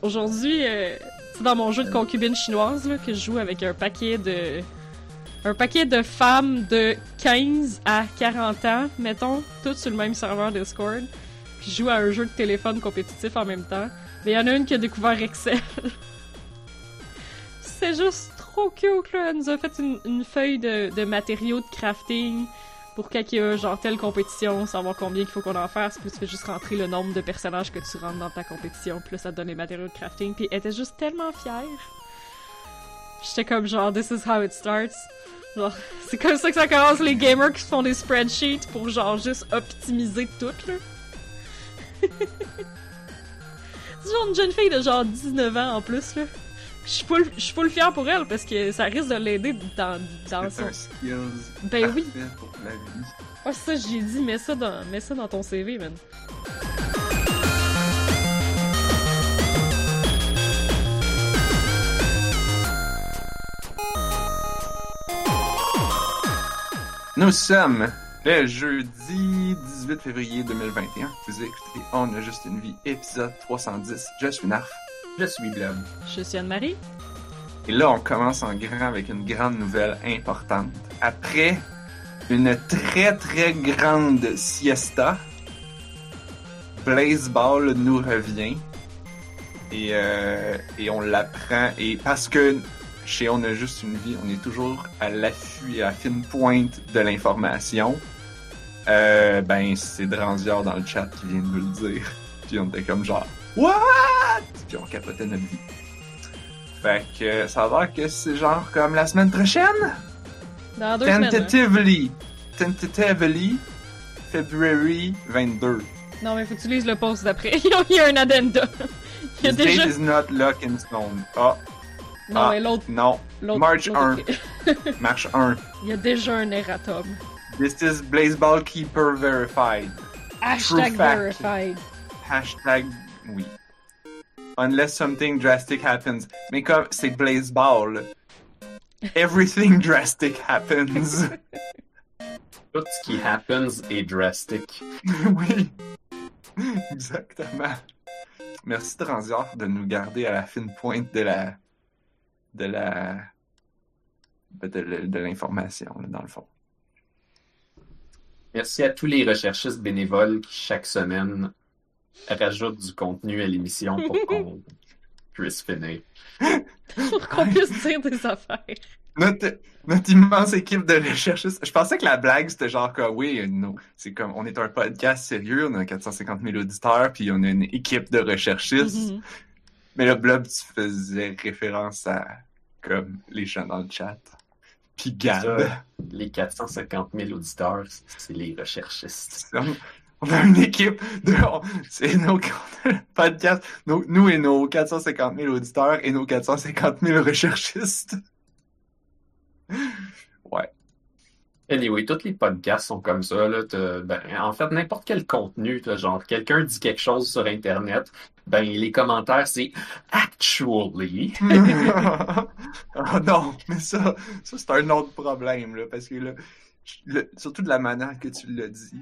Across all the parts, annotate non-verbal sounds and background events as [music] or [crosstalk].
Aujourd'hui, euh, c'est dans mon jeu de concubine chinoise là, que je joue avec un paquet de. Un paquet de femmes de 15 à 40 ans, mettons, toutes sur le même serveur Discord. Puis je joue à un jeu de téléphone compétitif en même temps. Mais il y en a une qui a découvert Excel. [laughs] c'est juste trop cute, là. Elle nous a fait une, feuille de, de matériaux de crafting pour a genre telle compétition, savoir combien il faut qu'on en fasse, puis tu fais juste rentrer le nombre de personnages que tu rentres dans ta compétition, puis là ça te donne les matériaux de crafting, puis elle était juste tellement fière. J'étais comme genre this is how it starts. Genre, c'est comme ça que ça commence les gamers qui font des spreadsheets pour genre juste optimiser tout là. [laughs] c'est genre une jeune fille de genre 19 ans en plus là. Je suis full, je full fière pour elle parce que ça risque de l'aider dans, dans son. Ben oui. parfait pour la vie. Ouais, c'est ça, j'ai dit, mets ça, dans, mets ça dans ton CV, man. Nous sommes le jeudi 18 février 2021. Vous écoutez On a juste une vie, épisode 310. Je suis Narf. Je suis Blob. Je suis Anne-Marie. Et là, on commence en grand avec une grande nouvelle importante. Après une très très grande siesta, Blaze Ball nous revient. Et, euh, et on l'apprend. Et parce que chez On a juste une vie, on est toujours à l'affût et à la fine pointe de l'information. Euh, ben, c'est Dranziard dans le chat qui vient de nous le dire. Puis on était comme genre, What? Puis on capotait notre vie. Fait que ça a l'air que c'est genre comme la semaine prochaine? Dans deux semaines. hein. Tentatively. Tentatively. February 22. Non, mais faut que tu lises le post d'après. [laughs] Il y a un addenda. Il y a This déjà. date is not locked in stone. Ah, Non, Ah. mais l'autre. non. March l'autre 1. écrit. [laughs] March 1. Il y a déjà un erratum. This is Blazeball Keeper verified. Hashtag fact. verified. Hashtag oui. Unless something drastic happens. Mais comme c'est Blazeball. Everything [laughs] drastic happens. [laughs] Tout ce qui happens est drastic. [laughs] oui. Exactement. Merci Transior de nous garder à la fine pointe de la de la de, de- de l'information dans le fond. Merci à tous les recherchistes bénévoles qui, chaque semaine, rajoutent du contenu à l'émission pour [laughs] qu'on puisse finir. Pour qu'on puisse dire des affaires. Notre, notre immense équipe de recherchistes. Je pensais que la blague c'était genre que oui, c'est comme on est un podcast sérieux, on a 450 000 auditeurs, puis on a une équipe de recherchistes. Mhm. Mais là, Blob, tu faisais référence à comme les gens dans le chat. Puis Gab. Ça. Les 450 000 auditeurs, c'est les recherchistes. On a une équipe de. C'est nos podcasts. nos- nous et nos 450 000 auditeurs et nos 450 000 recherchistes. Ouais. Anyway, tous les podcasts sont comme ça. Là, ben, en fait, n'importe quel contenu, genre quelqu'un dit quelque chose sur Internet, ben les commentaires c'est actually. oh [laughs] non, mais ça, ça c'est un autre problème, là, parce que là, le- surtout de la manière que tu l'as dit.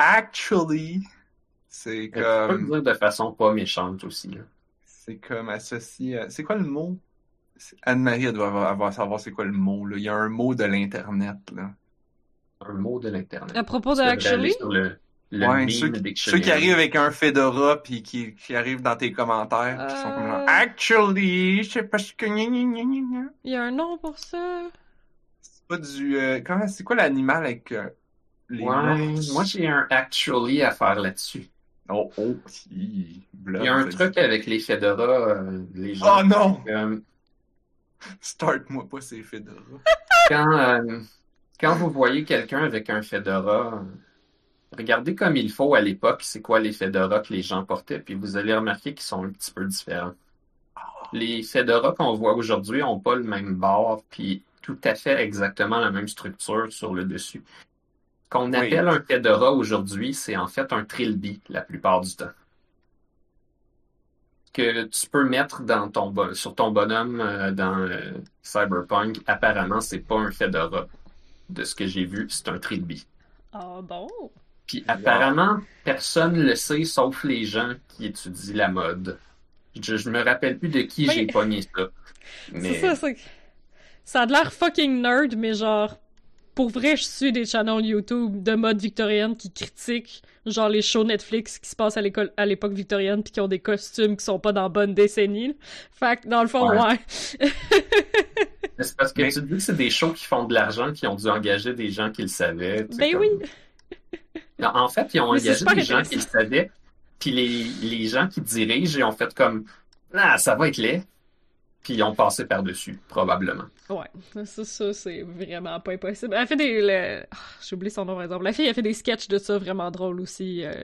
Actually, c'est Tu peux le comme. dire de façon pas méchante aussi. C'est comme associé à... C'est quoi le mot? Anne-Marie, elle doit avoir, avoir- savoir c'est quoi le mot, là. Il y a un mot de l'Internet, là. Un mot de l'Internet. À propos de Actually, sur le, le Ouais, ceux, qui arrivent avec un Fedora puis qui, qui arrivent dans tes commentaires qui sont comme genre Euh. Actually, je sais pas ce que... il y a un nom pour ça. C'est pas du... euh, comment... C'est quoi l'animal avec euh, les Ouais, moi j'ai un actually à faire là-dessus. Oh, oh, si, Il y a un truc avec les Fedora, euh, les gens. Oh non! euh, Start-moi pas ces Fedora. quand, euh, quand vous voyez quelqu'un avec un Fedora, regardez comme il faut à l'époque, c'est quoi les Fedora que les gens portaient, puis vous allez remarquer qu'ils sont un petit peu différents. Les Fedora qu'on voit aujourd'hui ont pas le même bord, puis tout à fait exactement la même structure sur le dessus. Qu'on Oui. appelle un Fedora aujourd'hui, c'est en fait un trilby la plupart du temps. Que tu peux mettre dans ton sur ton bonhomme euh, dans euh, Cyberpunk, apparemment, c'est pas un Fedora. De ce que j'ai vu, c'est un trilby. Ah bon? Puis apparemment, personne le sait sauf les gens qui étudient la mode. Je, je me rappelle plus de qui Oui. j'ai pogné ça. [laughs] Mais C'est ça, c'est. Ça a de l'air fucking nerd, mais genre. Pour vrai, je suis des channels YouTube de mode victorienne qui critiquent genre les shows Netflix qui se passent à l'école à l'époque victorienne puis qui ont des costumes qui sont pas dans la bonne décennie. là. Fait que dans le fond, Ouais. [laughs] c'est parce que Mais- tu dis que c'est des shows qui font de l'argent, qui ont dû engager des gens qui le savaient. Ben comme- oui. Non, En fait, ils ont Mais engagé des gens qui le savaient, puis les, les gens qui dirigent, ils ont fait comme Ah, ça va être laid. Puis ils ont passé par-dessus, probablement. Ouais, ça, ça c'est vraiment pas impossible. Elle fait des. le- ah, J'ai oublié son nom, par exemple. La fille, a fait des sketchs de ça vraiment drôles aussi. euh,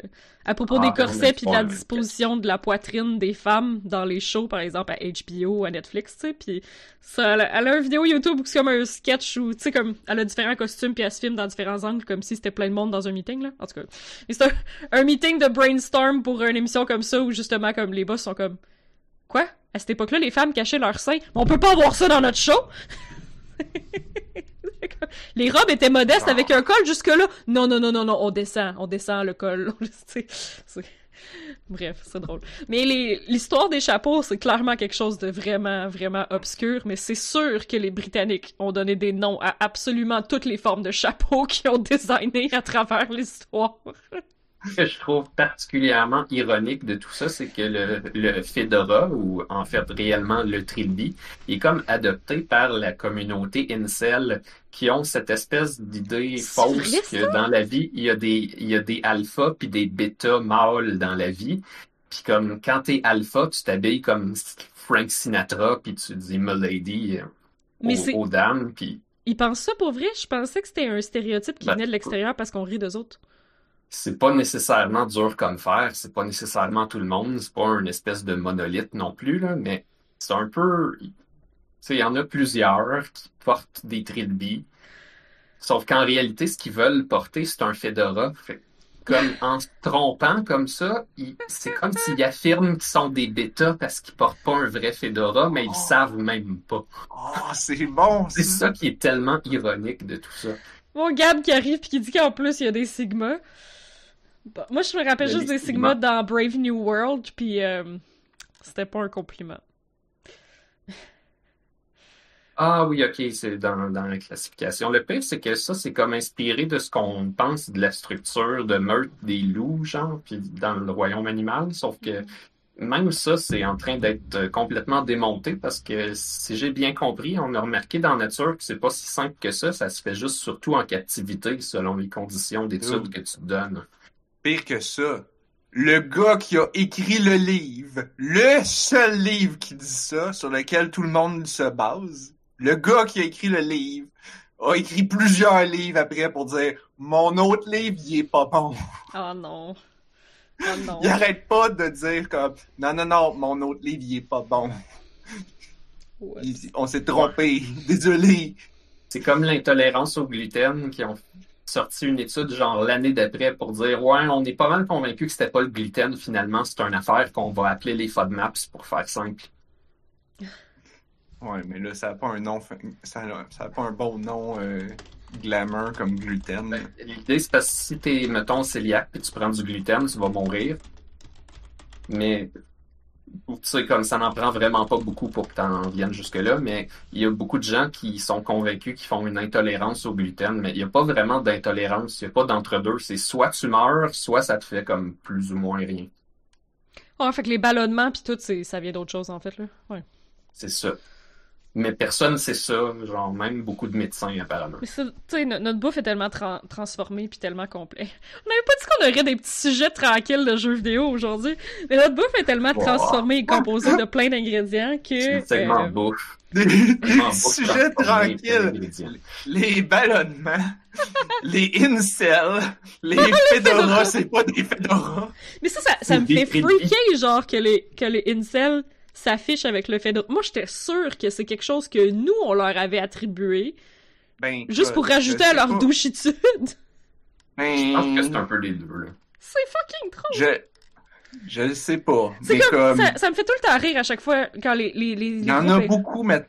à propos Ah, des ben, corsets puis de la disposition de la poitrine des femmes dans les shows, par exemple, à HBO, à Netflix, tu sais. Puis ça, elle a, elle a une vidéo YouTube où c'est comme un sketch où, tu sais, comme, elle a différents costumes puis elle se filme dans différents angles, comme si c'était plein de monde dans un meeting, là. En tout cas. Mais c'est un, un meeting de brainstorm pour une émission comme ça où, justement, comme les boss sont comme. Quoi? À cette époque-là, les femmes cachaient leurs seins. On peut pas avoir ça dans notre show! [laughs] Les robes étaient modestes avec un col jusque-là. Non, non, non, non, non, on descend, on descend le col. [laughs] Bref, c'est drôle. Mais l'histoire des chapeaux, c'est clairement quelque chose de vraiment, vraiment obscur, mais c'est sûr que les Britanniques ont donné des noms à absolument toutes les formes de chapeaux [laughs] qu'ils ont designé à travers l'histoire. Ce que je trouve particulièrement ironique de tout ça, c'est que le, le Fedora, ou en fait réellement le Trilby, est comme adopté par la communauté incel qui ont cette espèce d'idée fausse que dans la vie, il y a des, il y a des alphas puis des bêtas mâles dans la vie. Puis comme quand t'es alpha, tu t'habilles comme Frank Sinatra puis tu dis Milady Mais aux, dames puis Ils pensent ça pour vrai? Je pensais que c'était un stéréotype qui Ben, venait de l'extérieur parce qu'on rit d'eux autres. C'est pas nécessairement dur comme faire, c'est pas nécessairement tout le monde, c'est pas une espèce de monolithe non plus, là, mais c'est un peu. Tu sais, il y en a plusieurs qui portent des trilby. Sauf qu'en réalité, ce qu'ils veulent porter, c'est un fedora. Fait que comme en se trompant comme ça, c'est comme s'ils affirment qu'ils sont des bêtas parce qu'ils portent pas un vrai fedora, mais ils le Oh. savent même pas. Oh, c'est bon, C'est ça qui est tellement ironique de tout ça. Bon, Gab qui arrive puis qui dit qu'en plus il y a des Sigma. Bon, moi, je me rappelle juste des Sigma dans Brave New World, puis euh, c'était pas un compliment. Ah oui, ok, c'est dans, dans la classification. Le pire, c'est que ça, c'est comme inspiré de ce qu'on pense de la structure de meurtre des loups, genre, puis dans le royaume animal, sauf que même ça, c'est en train d'être euh, complètement démonté parce que si j'ai bien compris, on a remarqué dans la nature que c'est pas si simple que ça, ça se fait juste surtout en captivité selon les conditions d'étude Ouh. que tu donnes. Pire que ça, le gars qui a écrit le livre, le seul livre qui dit ça, sur lequel tout le monde se base, le gars qui a écrit le livre a écrit plusieurs livres après pour dire mon autre livre, il est pas bon. Oh non. Oh non. Il arrête pas de dire comme non non non, mon autre livre, il est pas bon. Il- on s'est trompé, désolé. C'est comme l'intolérance au gluten qui ont sorti une étude genre l'année d'après pour dire ouais, on est pas mal convaincu que c'était pas le gluten finalement, c'est une affaire qu'on va appeler les FODMAPs pour faire simple. Ouais, mais là ça a pas un nom, fin- ça a, ça a pas un bon nom euh, glamour comme gluten. Ben, L'idée c'est parce que si t'es mettons cœliaque puis tu prends du gluten, tu vas mourir. Mais tu sais comme ça n'en prend vraiment pas beaucoup pour que t'en viennes jusque là, mais il y a beaucoup de gens qui sont convaincus qu'ils font une intolérance au gluten, mais il n'y a pas vraiment d'intolérance, il n'y a pas d'entre-deux, c'est soit tu meurs, soit ça te fait comme plus ou moins rien. Ouais, fait que les ballonnements puis tout, ça vient d'autre chose en fait là. Ouais. C'est ça. Mais personne sait ça, genre même beaucoup de médecins apparemment. Mais ça, tu sais, no- notre bouffe est tellement tran- transformée puis tellement complet. On n'avait pas dit qu'on aurait des petits sujets tranquilles de jeux vidéo aujourd'hui, mais notre bouffe est tellement Wow. transformée et composée de plein d'ingrédients que. C'est tellement euh, bouffe. [laughs] Des, sujets tranquilles. Les ballonnements, [laughs] les incels, les fedoras, c'est pas des fedoras. Mais ça, ça, ça me fait freaker, genre, que les, que les incels s'affichent avec le fait de... Moi, j'étais sûre que c'est quelque chose que nous, on leur avait attribué, Ben, juste je- pour je rajouter à leur pas. douchitude. [laughs] Ben, Je pense que c'est un peu les deux. Là. C'est fucking trop. je, je le sais pas. C'est Mais comme, comme, Ça, ça me fait tout le temps rire à chaque fois quand les... les, les, il les y en a beaucoup, mais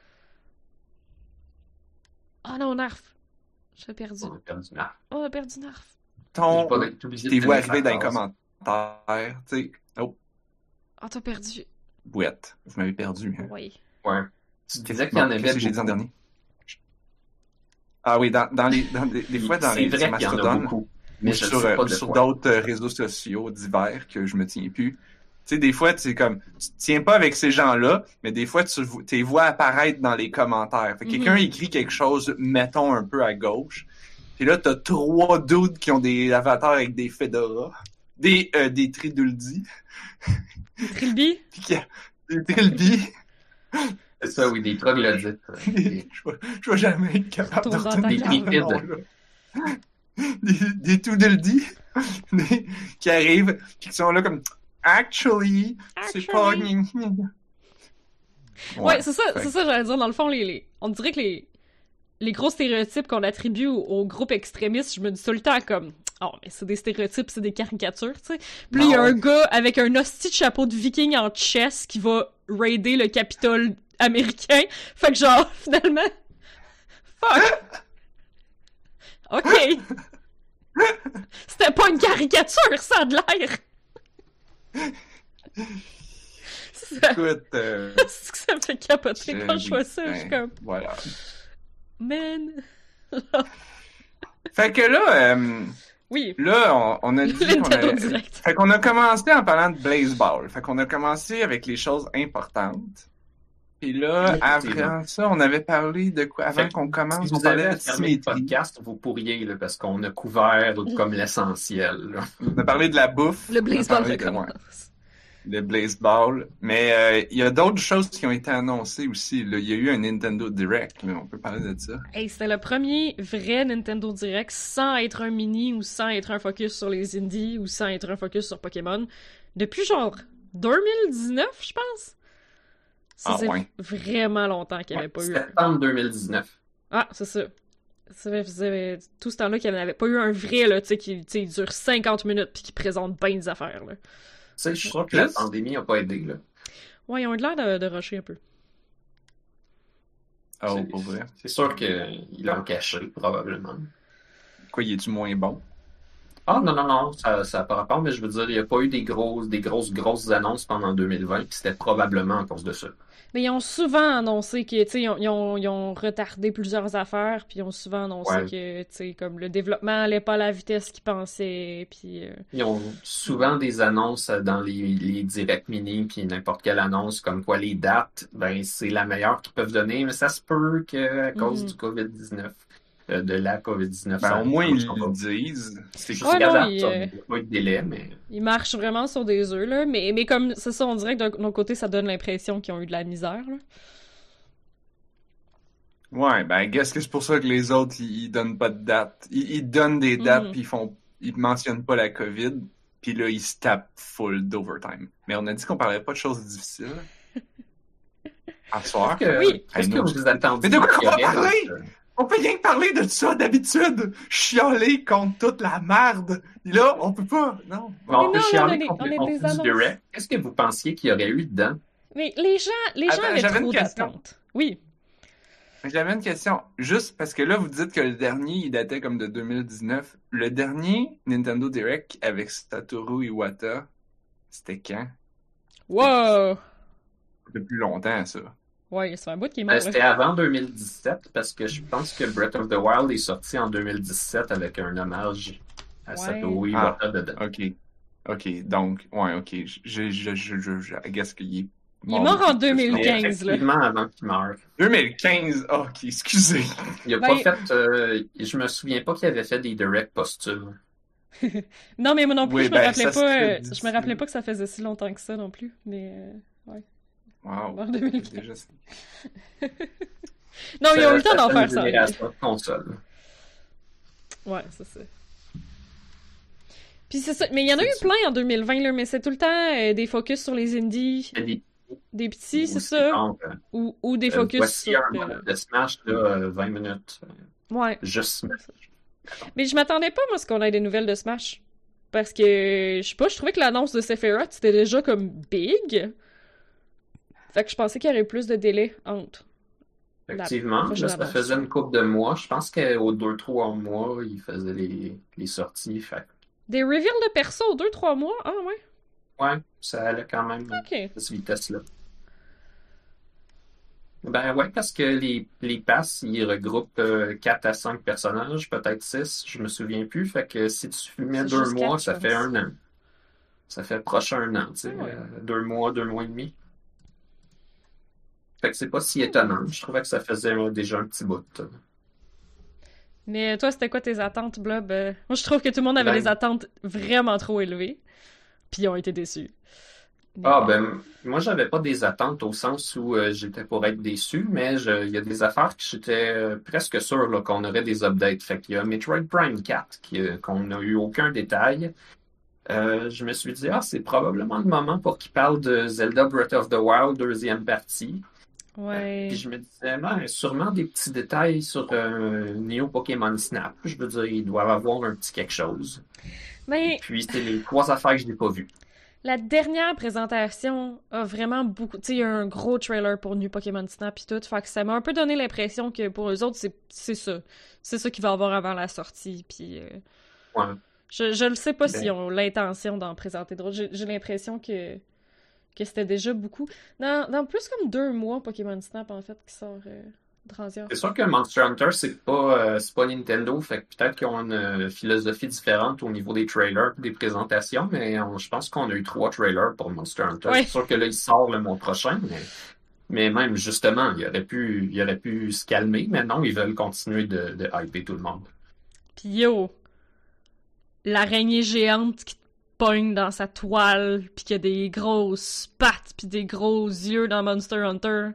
Oh non, Narf. J'ai perdu. On a perdu Narf. Oh, on a perdu Narf. ton, t'es vu arriver dans les commentaires, tu sais? Oh, Oh, t'as perdu. Bouette. Vous m'avez perdu. hein. Oui. Ouais. Tu disais qu'il y en avait qu'est-ce que j'ai dit en dernier? Ah oui, dans, dans les, dans des, des fois dans C'est les vrai qu'il y en a beaucoup. Mais ou je sur, euh, sur d'autres euh, réseaux sociaux divers que je me tiens plus. Tu sais, des fois, tu comme, tu te tiens pas avec ces gens-là, mais des fois, tu les vois apparaître dans les commentaires. Fait que Mhm. quelqu'un écrit quelque chose, mettons un peu à gauche, puis là, t'as trois dudes qui ont des avatars avec des fedoras, des, euh, des triduldi, Trilby? des trilby. C'est ça, oui, des troglodytes. [laughs] je, vais, je vais jamais être capable de ta retenir ce nom-là. Des, des Tweedledee [laughs] des- qui arrivent puis qui sont là comme Actually, c'est pas. Actually. Ouais, c'est ça, fait c'est ça, j'allais dire. Dans le fond, les, les- on dirait que les, les gros stéréotypes qu'on attribue aux, aux groupes extrémistes, je me dis tout le temps comme, oh, mais c'est des stéréotypes, c'est des caricatures, tu sais. Puis là, il y a un gars avec un hostie de chapeau de viking en chess qui va raider le Capitole américain. Fait que genre, [laughs] finalement, fuck. Ok. C'était pas une caricature, ça a de l'air. Ça- Écoute, euh, [laughs] c'est que ça me fait capoter je- quand je vois ça. Je suis ben, comme, Voilà. man. Fait que là, euh, Oui, là, on, on a [laughs] dit qu'on Nintendo a... Fait qu'on a commencé en parlant de Blaze Ball. Fait qu'on a commencé avec les choses importantes. Puis là, avant ça, on avait parlé de quoi? Avant qu'on commence, Si on vous avez parlait de fermé le podcast, vous pourriez, là, parce qu'on a couvert comme l'essentiel. là. On a parlé de la bouffe. Le on a Blaze Ball parlé de de- ouais. commence. Le Blaze Ball. Mais euh, il y a d'autres choses qui ont été annoncées aussi. là. Il y a eu un Nintendo Direct, mais on peut parler de ça. Hey, c'était le premier vrai Nintendo Direct sans être un mini ou sans être un focus sur les indies ou sans être un focus sur Pokémon depuis genre 2019, je pense. Ça Ah ouais. vraiment longtemps qu'il n'y avait pas eu. Septembre 2019. Ah, c'est ça. Ça faisait tout ce temps-là qu'il n'y avait pas eu un vrai, là, tu sais, qui dure 50 minutes puis qui présente bien des affaires, là. Sais, je suis sûr que la pandémie n'a pas aidé. Là. Ouais, ils ont eu l'air de, de rusher un peu. Oh, C'est- pour vrai? C'est sûr qu'il l'a caché, probablement. Quoi, il est-tu moins bon? Ah non, non, non, ça n'a pas rapport, mais je veux dire, il n'y a pas eu des grosses, des grosses, grosses annonces pendant 2020, puis c'était probablement à cause de ça. Mais ils ont souvent annoncé que, tu sais, ils ont, ils ont- ils ont retardé plusieurs affaires, puis ils ont souvent annoncé Ouais. que, tu sais, comme le développement allait pas à la vitesse qu'ils pensaient, puis... euh, Ils ont souvent des annonces dans les, les directs mini, puis n'importe quelle annonce, comme quoi les dates, ben c'est la meilleure qu'ils peuvent donner, mais ça se peut qu'à cause Mhm. du COVID-19, euh, de la COVID-19, Ben, au moins, ils le disent. C'est Je Ouais, non, il, euh, il n'y a pas de délai, mais Ils marchent vraiment sur des œufs, là, mais, mais comme, c'est ça, on dirait que d'un côté, ça donne l'impression qu'ils ont eu de la misère, là. Ouais, ben, guess que c'est pour ça que les autres, ils, ils donnent pas de date. Ils, ils donnent des dates, Mhm. puis ils font, ils mentionnent pas la COVID, puis là, ils se tapent full d'overtime. Mais on a dit qu'on parlait pas de choses difficiles. [laughs] À soir. que- Oui. qu'est-ce que vous attendiez Mais de quoi qu'on va parler? On peut rien que parler de ça d'habitude. Chialer contre toute la merde. Et là, on peut pas. Non. On non, peut chialer est- contre direct. Qu'est-ce que vous pensiez qu'il y aurait eu dedans? Mais les gens, les gens Attends, avaient j'avais trop une question. d'attentes. Oui. J'avais une question. Juste parce que là, vous dites que le dernier, il datait comme de 2019. Le dernier Nintendo Direct avec Satoru Iwata, c'était quand? Wow! Ça fait plus longtemps, ça. Ouais, c'est un bout qui est mort, C'était là. avant 2017 parce que je pense que Breath of the Wild est sorti en 2017 avec un hommage à Ouais. Satoru Ah. Iwata dedans. OK. OK. Donc, ouais, OK. Je, je, je, je, je, guess qu'il est Il est mort en depuis plus 2015. longtemps. là. Avant qu'il meure. 2015. Ah, OK, excusez. Il a Ben- pas fait. euh, je me souviens pas qu'il avait fait des directs posthumes. [laughs] Non, mais moi non plus, Oui, je me ben, rappelais pas, euh, je me rappelais pas que ça faisait si longtemps que ça non plus, mais euh, Wow. en 2015. Déjà, Non, ils ont eu le temps d'en faire ça. génération de consoles. Ouais, c'est ça. Puis c'est ça, mais il y en a eu plein en 2020 là, mais c'est tout le temps euh, des focus sur les indies, des- des petits, c'est ça, euh, ou, ou des euh, focus voici sur. un euh, de Smash, là, euh, 20 minutes. Ouais. Juste Smash. Mais je m'attendais pas, moi, à ce qu'on ait des nouvelles de Smash. Parce que, je sais pas, je trouvais que l'annonce de Sephiroth, c'était déjà comme big. Fait que je pensais qu'il y aurait plus de délai entre. Effectivement, là, ça faisait une couple de mois. Je pense qu'aux 2-3 mois, il faisait les, les sorties. Fait Des reveals de perso, 2-3 mois? Ah ouais? ouais, ça allait quand même Ok. à cette vitesse-là. Ben ouais, parce que les, les passes, ils regroupent euh, 4 à 5 personnages, peut-être 6, je me souviens plus. Fait que si tu mets deux mois, ça fait un an. Ça fait proche un an, tu sais. Ouais. euh, deux mois, deux mois et demi. Fait que c'est pas si étonnant. Je trouvais que ça faisait euh, déjà un petit bout. Mais toi, c'était quoi tes attentes, Blob? Euh, Moi, je trouve que tout le monde avait Ben- des attentes vraiment trop élevées. Puis ils ont été déçus. Ah ben, moi j'avais pas des attentes au sens où euh, j'étais pour être déçu, mais il y a des affaires que j'étais euh, presque sûr qu'on aurait des updates. Fait qu'il y a Metroid Prime 4 qui, euh, qu'on n'a eu aucun détail. Euh, je me suis dit, ah, c'est probablement le moment pour qu'il parle de Zelda Breath of the Wild, deuxième partie. Ouais. Puis je me disais, ben, sûrement des petits détails sur euh, Neo Pokémon Snap. Je veux dire, ils doivent avoir un petit quelque chose. Mais Puis c'est les trois affaires que je n'ai pas vues. la dernière présentation a vraiment beaucoup. Tu sais, il y a un gros trailer pour New Pokémon Snap et tout. Fait que ça m'a un peu donné l'impression que pour eux autres, c'est ça. C'est ça qu'il va y avoir avant la sortie. Puis. euh, Ouais. Je, je le sais pas Ben. s'ils ont l'intention d'en présenter d'autres. J'ai l'impression que, que c'était déjà beaucoup. Dans, dans plus comme deux mois, Pokémon Snap, en fait, qui sort euh. C'est sûr que Monster Hunter, c'est pas, euh, pas Nintendo, fait que peut-être qu'ils ont une euh, philosophie différente au niveau des trailers des présentations, mais on- je pense qu'on a eu trois trailers pour Monster Hunter. Ouais. C'est sûr que là, il sort le mois prochain, mais, mais même justement, il aurait pu, il aurait pu se calmer, mais non, ils veulent continuer de, de hyper tout le monde. Pis yo, l'araignée géante qui te pogne dans sa toile, pis qui a des grosses pattes, pis des gros yeux dans Monster Hunter.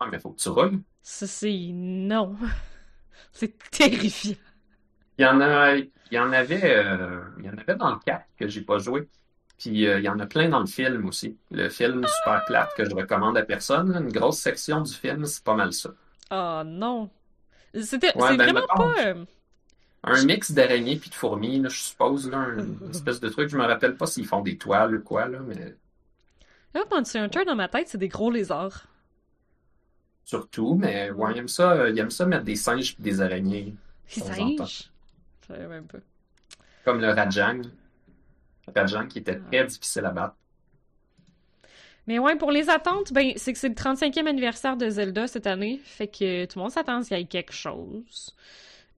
Ah, mais faut que tu roules. Ça, c'est non. [laughs] c'est terrifiant. Il y en a, il y en avait, euh, il y en avait dans le 4 que j'ai pas joué. Puis euh, il y en a plein dans le film aussi. Le film super plate que je recommande à personne. Une grosse section du film, c'est pas mal ça. Oh non. C'était, Ouais, ben, vraiment mettons, pas. Un mix d'araignées puis de fourmis, là, je suppose, là, une espèce de truc. Je me rappelle pas s'ils font des toiles ou quoi, là, mais Là, Monster Hunter, dans ma tête, c'est des gros lézards. surtout. Mais ouais, il aime ça, euh, il aime ça mettre des singes puis des araignées. Des singes? Je savais même pas. Comme le Rajang. Le Rajang qui était très difficile à battre. Mais ouais, pour les attentes, ben, c'est que c'est le 35e anniversaire de Zelda cette année, fait que tout le monde s'attend à ce qu'il y ait quelque chose.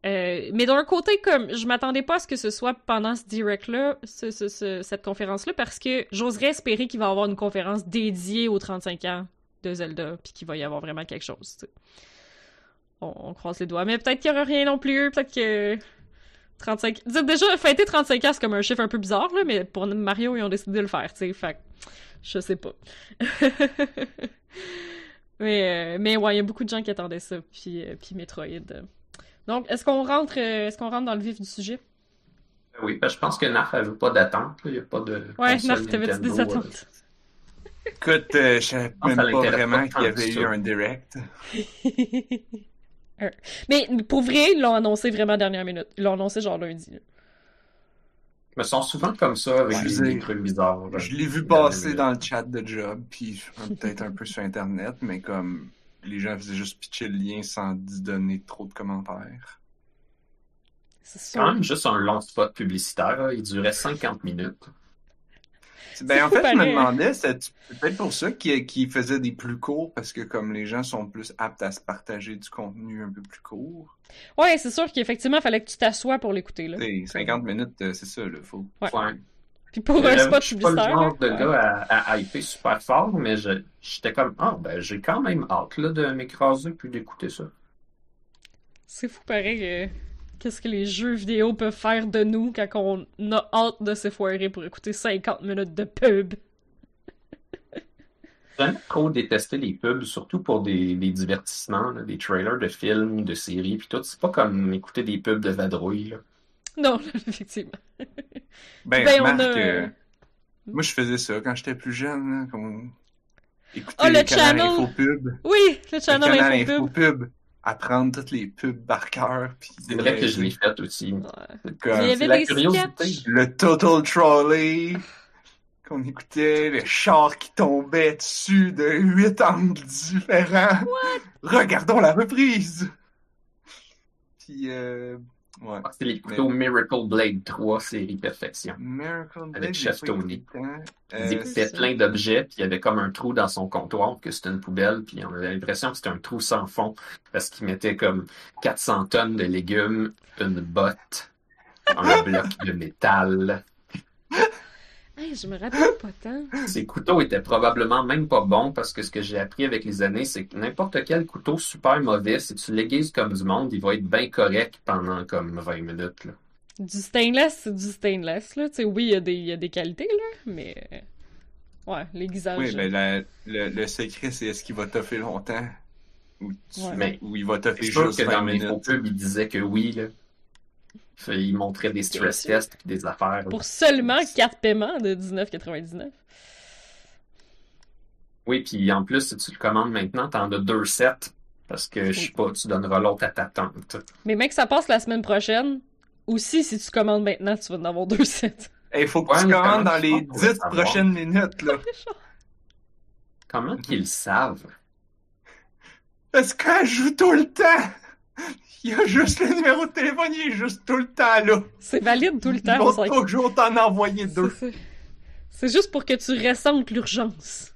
Euh, mais d'un côté, comme, je m'attendais pas à ce que ce soit pendant ce direct-là, ce- ce- ce- cette conférence-là, parce que j'oserais espérer qu'il va y avoir une conférence dédiée aux 35 ans de Zelda, puis qu'il va y avoir vraiment quelque chose. On, croise les doigts. Mais peut-être qu'il y aura rien non plus, peut-être que... 35... Dis- Déjà, fêter 35 ans, c'est comme un chiffre un peu bizarre, là, mais pour Mario, ils ont décidé de le faire, tu sais, fait je sais pas. [laughs] mais, euh, mais ouais, il y a beaucoup de gens qui attendaient ça, puis, euh, puis Metroid. Donc, est-ce qu'on rentre, euh, est-ce qu'on rentre dans le vif du sujet? Oui, ben, je pense que Narf avait pas d'attente. là. Il n'y a pas de Ouais, Narf, t'avais-tu des euh, attentes? Écoute, euh, je savais même pas vraiment qu'il y avait eu ça. un direct. [laughs] Mais pour vrai, ils l'ont annoncé vraiment dernière minute. Ils l'ont annoncé genre lundi. là. Mais ils sont souvent comme ça avec Je des, trucs bizarres. là. Je l'ai vu passer dans le chat de job, puis euh, peut-être un peu sur Internet, mais comme les gens faisaient juste pitcher le lien sans donner trop de commentaires. C'est quand sûr. même juste un long spot publicitaire. Il durait 50 minutes. Ben, en fait, je me demandais, c'est peut-être pour ça qu'ils faisaient des plus courts, parce que comme les gens sont plus aptes à se partager du contenu un peu plus court. Ouais, c'est sûr qu'effectivement, il fallait que tu t'assoies pour l'écouter. là. Tu sais, 50 minutes, euh, c'est ça. Ouais. Ouais. Puis pour un J'avoue spot que je suis pas le publicitaire. genre de gars à, à hyper super fort, mais j'étais comme, ah, ben, j'ai quand même hâte là, de m'écraser puis d'écouter ça. C'est fou pareil. euh, Qu'est-ce que les jeux vidéo peuvent faire de nous quand on a hâte de se foirer pour écouter 50 minutes de pub? [laughs] J'ai jamais trop détesté les pubs, surtout pour des, des divertissements, là, des trailers de films, de séries, puis tout. C'est pas comme écouter des pubs de vadrouille. Là. [laughs] Non, [laughs] effectivement. Ben, Ben, on remarque, a- euh, moi, je faisais ça quand j'étais plus jeune, là, comme... Écouter Ah, le le channel! Infopub. Oui, le Le channel canal Infopub. Infopub. Apprendre toutes les pubs par cœur, puis C'est vrai que je l'ai fait aussi. Ouais. comme- Mais il y avait la des curiosité. sketchs. Le Total Trolley qu'on écoutait, le char qui tombait dessus de huit angles différents. Regardons la reprise. Puis euh, Ouais. Ah, C'est les couteaux Miracle Blade 3, série Perfection. Miracle Blade, Avec Chef Tony. Il Euh, écoutait ça. plein d'objets, puis il y avait comme un trou dans son comptoir, que c'était une poubelle, puis on avait l'impression que c'était un trou sans fond, parce qu'il mettait comme 400 tonnes de légumes, une botte, un [laughs] bloc de métal. Hey, je me rappelle pas tant. Ces couteaux étaient probablement même pas bons, parce que ce que j'ai appris avec les années, c'est que n'importe quel couteau super mauvais, si tu l'aiguises comme du monde, il va être bien correct pendant comme 20 minutes. Là. Du stainless, c'est du stainless, là. Tu sais, oui, il y, a des- il y a des qualités, là, mais... euh, Ouais, l'aiguisage. Oui, ben la- le, le secret, c'est est-ce qu'il va toffer longtemps? Ou, tu- Ouais. Mais ou il va toffer juste que 20 dans minutes? pubs, il disait que oui, là. Fait, Il montrait des stress tests et des affaires. Pour seulement 4 paiements de 19,99. Oui, puis en plus, si tu le commandes maintenant, t'en as deux sets. Parce que, je sais pas, tu donneras l'autre à ta tante. Mais mec, ça passe la semaine prochaine. Aussi, si tu commandes maintenant, tu vas en avoir deux sets. Il faut que Ouais, tu commandes dans les fais pour 10 le savoir? prochaines minutes, là. [laughs] Comment qu'ils le savent? Parce qu'elle joue tout le temps! Il y a juste le numéro de téléphone, il est juste tout le temps là. C'est valide tout le Ils temps. vont on s'en- toujours t'en envoyer deux. C'est juste pour que tu ressentes l'urgence.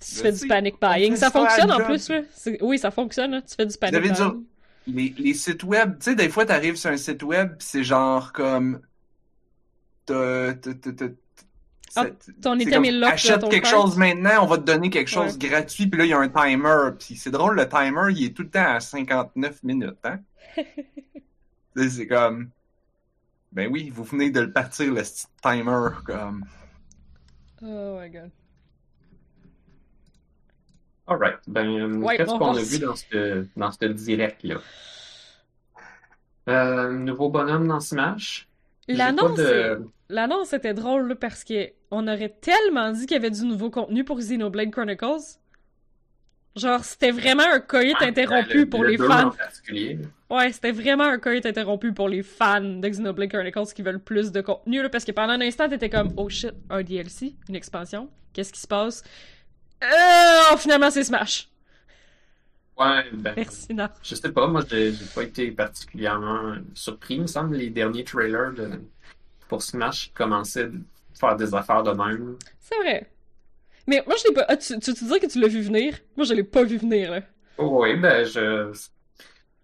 Tu Je fais du panic buying. Ça fonctionne en plus, là. Oui, ça fonctionne, là. Tu fais du panic buying. Les, les sites web, tu sais, des fois, t'arrives sur un site web, c'est genre comme. t'as- t'as- t'as- t'as- Ah, c'est- ton c'est item comme, est lock Achète ton quelque chose maintenant, on va te donner quelque chose Ouais. gratuit, puis là, il y a un timer. Puis c'est drôle, le timer, il est tout le temps à 59 minutes, hein? [laughs] C'est comme. Ben oui, vous venez de le partir, le timer, comme. Oh my god. Alright. Ben, Ouais, qu'est-ce on qu'on a vu dans ce, dans ce direct-là? Euh, nouveau bonhomme dans Smash? L'annonce, de- l'annonce était drôle là, parce que on aurait tellement dit qu'il y avait du nouveau contenu pour Xenoblade Chronicles. Genre, c'était vraiment un coït interrompu le- pour le les fans. en. Ouais, c'était vraiment un coït interrompu pour les fans de Xenoblade Chronicles qui veulent plus de contenu, là, parce que pendant un instant, t'étais comme, oh shit, un DLC, une expansion, qu'est-ce qui se passe? Euh, finalement, c'est Smash. Ouais, ben, Merci, non. je sais pas, moi, j'ai pas été particulièrement surpris. Il me semble les derniers trailers de, pour Smash commençaient de faire des affaires de même. C'est vrai. Mais moi, je l'ai pas. Ah, tu, tu, tu disais que tu l'as vu venir? Moi, je l'ai pas vu venir, là. Oh, oui, ben, je.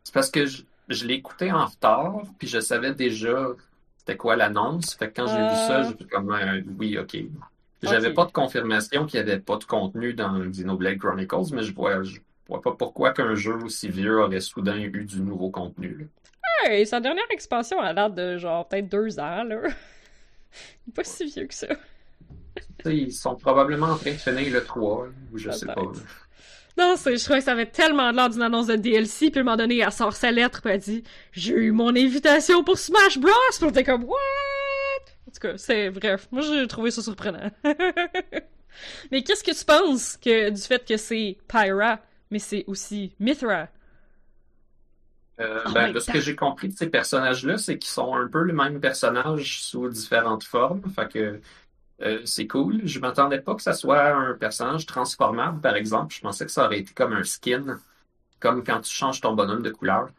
C'est parce que je, je l'ai écouté en retard, puis je savais déjà c'était quoi l'annonce. Fait que quand j'ai vu ça, Ah. j'ai fait comme, euh, oui, ok. J'avais pas de confirmation qu'il y avait pas de contenu dans Xenoblade Chronicles, mais je vois, je vois pas pourquoi qu'un jeu aussi vieux aurait soudain eu du nouveau contenu. là. Hey, sa dernière expansion, elle date de genre peut-être deux ans, là. [laughs] Pas si vieux que ça. Tu sais, ils sont probablement en train de finir le 3, ou je sais pas. Là. Non, c'est, je trouvais que ça avait tellement l'air d'une annonce de DLC, puis à un moment donné, elle sort sa lettre, puis elle dit J'ai eu mon invitation pour Smash Bros! Puis t'es comme What? En tout cas, c'est bref, moi j'ai trouvé ça surprenant. [laughs] mais qu'est-ce que tu penses que du fait que c'est Pyra, mais c'est aussi Mithra? Euh, En ben, de ce que j'ai compris de ces personnages-là, c'est qu'ils sont un peu le même personnage sous différentes formes. Fait que euh, c'est cool. Je m'attendais pas que ça soit un personnage transformable, par exemple. Je pensais que ça aurait été comme un skin, comme quand tu changes ton bonhomme de couleur.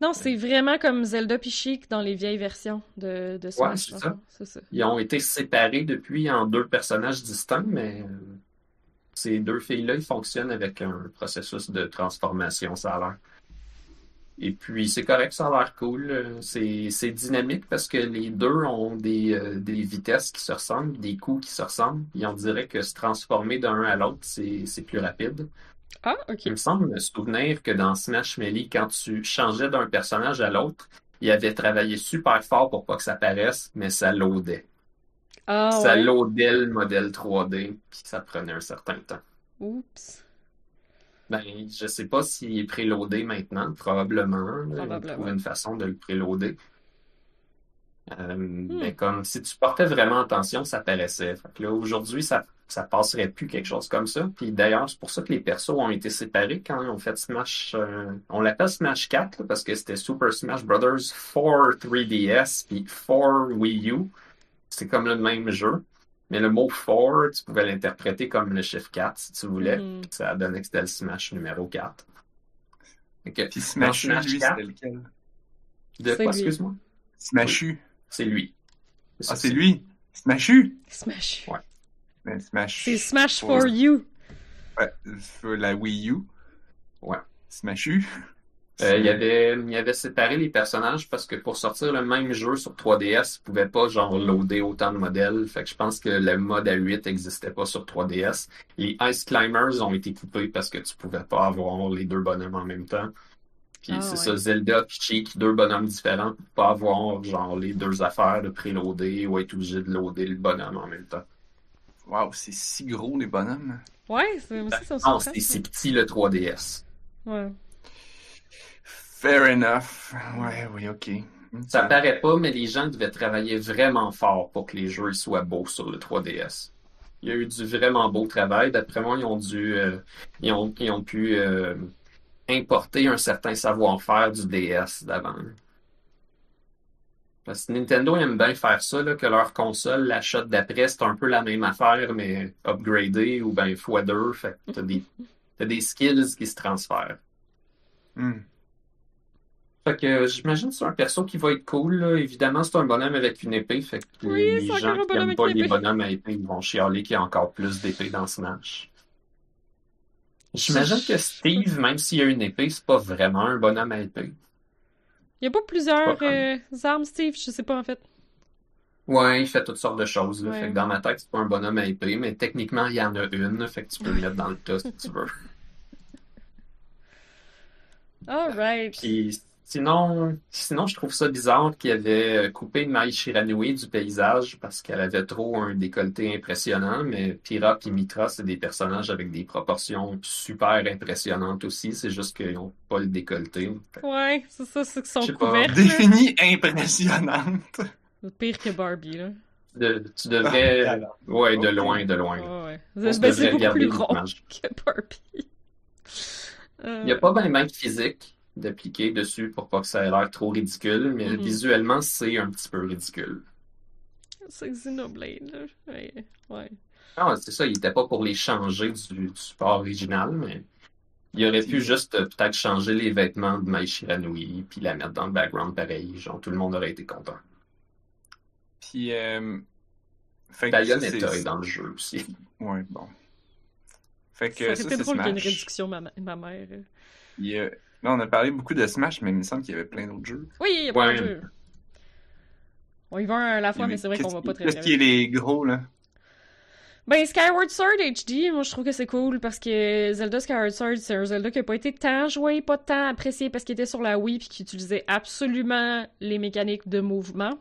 Non, c'est vraiment comme Zelda puis Chic dans les vieilles versions de, de Smash. c'est ça. fond. C'est ça. Ils ont été séparés depuis en deux personnages distincts, mais euh, ces deux filles-là, ils fonctionnent avec un processus de transformation, ça a l'air. Et puis, c'est correct, ça a l'air cool. C'est dynamique parce que les deux ont des, euh, des vitesses qui se ressemblent, des coups qui se ressemblent. Et on dirait que se transformer d'un à l'autre, c'est plus rapide. Ah, ok. Il me semble me souvenir que dans Smash Melee, quand tu changeais d'un personnage à l'autre, il avait travaillé super fort pour pas que ça paraisse, mais ça loadait. Ah, Ça ouais. loadait le modèle 3D, puis ça prenait un certain temps. Oups. Ben, je sais pas s'il est préloadé maintenant, probablement. Probablement. trouvent une façon de le préloader. Euh, Hmm. Mais comme si tu portais vraiment attention, ça paraissait. Fait que là, aujourd'hui, ça, ça passerait plus quelque chose comme ça. Puis d'ailleurs, c'est pour ça que les persos ont été séparés quand ils ont fait Smash. euh, on l'appelle Smash 4 là, parce que c'était Super Smash Brothers 4 3DS puis 4 Wii U. C'est comme le même jeu. Mais le mot 4, tu pouvais l'interpréter comme le chiffre 4 si tu voulais. Mhm. Puis ça a donné que c'était le Smash numéro 4. Fait que Puis Smash, Smash lui, 4. c'était lequel? De quoi, excuse-moi? Smashu. C'est lui. Ah, c'est lui. Smashu. Smash. Ouais. Ben, Smash. C'est Smash for you. Ouais, sur la Wii U. Ouais. Smashu. Euh, il, avait, il avait séparé les personnages parce que pour sortir le même jeu sur 3DS, il pouvait pas genre loader autant de modèles. Fait que je pense que le mode à 8 n'existait pas sur 3DS. Les Ice Climbers ont été coupés parce que tu pouvais pas avoir les deux bonhommes en même temps. Puis Ah, c'est ouais. ça, Zelda puis Cheek, deux bonhommes différents, pour pas avoir genre les deux affaires de préloader ou être obligé de loader le bonhomme en même temps. Wow, c'est si gros, les bonhommes. Ouais, c'est aussi, ça Non, c'est c'est petit le 3DS. Ouais. Fair enough. Ouais, oui, ok. Ça paraît pas, mais les gens devaient travailler vraiment fort pour que les jeux soient beaux sur le 3DS. Il y a eu du vraiment beau travail. D'après moi, ils ont dû, euh, ils ont, ils ont pu euh, importer un certain savoir-faire du DS d'avant. Parce que Nintendo aime bien faire ça, là, que leur console, la shot d'après, c'est un peu la même affaire, mais upgradée ou ben x2. Fait que t'as des, t'as des skills qui se transfèrent. Hmm. Fait que euh, j'imagine que c'est un perso qui va être cool. là. Évidemment, c'est un bonhomme avec une épée. Fait que Oui, les gens qui n'aiment pas les bonhommes à épée, ils vont chialer qu'il y a encore plus d'épées dans Smash. J'imagine que Steve, même s'il a une épée, c'est pas vraiment un bonhomme à épée. Y a pas plusieurs Pas euh, armes, Steve? Je sais pas, en fait. Ouais, il fait toutes sortes de choses. là. Ouais. Fait que dans ma tête, c'est pas un bonhomme à épée, mais techniquement, il y en a une. Fait que tu peux le mettre dans le tas si tu veux. [laughs] Alright. Puis sinon, sinon, je trouve ça bizarre qu'il avait euh, coupé Mai Shiranui du paysage parce qu'elle avait trop un décolleté impressionnant, mais Pira et Mitra, c'est des personnages avec des proportions super impressionnantes aussi, c'est juste qu'ils n'ont pas le décolleté. Ouais, c'est ça, c'est qu'ils sont pas. couverts. Définie impressionnante. Pire que Barbie, là. de- tu devrais... Ah. Ouais, de loin, de loin. Ouais, ouais. Ben, c'est beaucoup plus l'image. [laughs] que Barbie. Euh, Il n'y a pas bien ben de physique d'appliquer dessus pour pas que ça ait l'air trop ridicule, mais Mhm. visuellement, c'est un petit peu ridicule. C'est Xenoblade, là. Ouais. ouais. Ah, c'est ça, il était pas pour les changer du, du support original, mais il aurait pu juste euh, peut-être changer les vêtements de Mai Shiranui puis la mettre dans le background pareil. Genre, tout le monde aurait été content. Puis, euh... Fait Bayonetta c'est- est dans le jeu aussi. [laughs] Ouais, bon. Fait que Ça aurait ça, été c'est drôle qu'il y ait une réduction, ma, ma mère. Il y a- Là, on a parlé beaucoup de Smash, mais il me semble qu'il y avait plein d'autres jeux. Oui, il y a pas Ouais. de jeu. On y va un à la fois, mais c'est vrai qu'on va pas très Qu'est-ce très qui est les gros, là? Ben, Skyward Sword HD, moi je trouve que c'est cool parce que Zelda Skyward Sword, c'est un Zelda qui a pas été tant joué, pas tant apprécié parce qu'il était sur la Wii puis qui utilisait absolument les mécaniques de mouvement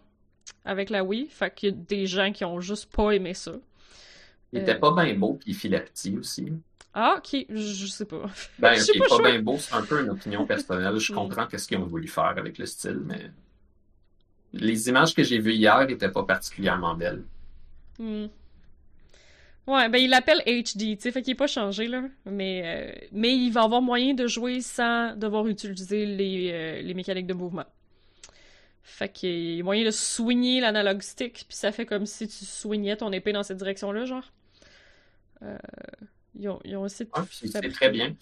avec la Wii. Fait qu'il y a des gens qui ont juste pas aimé ça. Il Euh. était pas bien beau puis il filait petit aussi. Ah, ok, je sais pas. [laughs] Ben, Je sais pas, pas bien beau, c'est un peu une opinion personnelle. Je Mm. comprends qu'est-ce qu'ils ont voulu faire avec le style, mais les images que j'ai vues hier étaient pas particulièrement belles. Hmm. Ouais, ben il l'appelle HD, tu sais, fait qu'il est pas changé, là. Mais, euh, mais il va avoir moyen de jouer sans devoir utiliser les, euh, les mécaniques de mouvement. Fait qu'il y a moyen de swinguer l'analog stick, puis ça fait comme si tu swingais ton épée dans cette direction-là, genre. Euh, ils, ont, ils ont essayé de Ah, c'est très bien.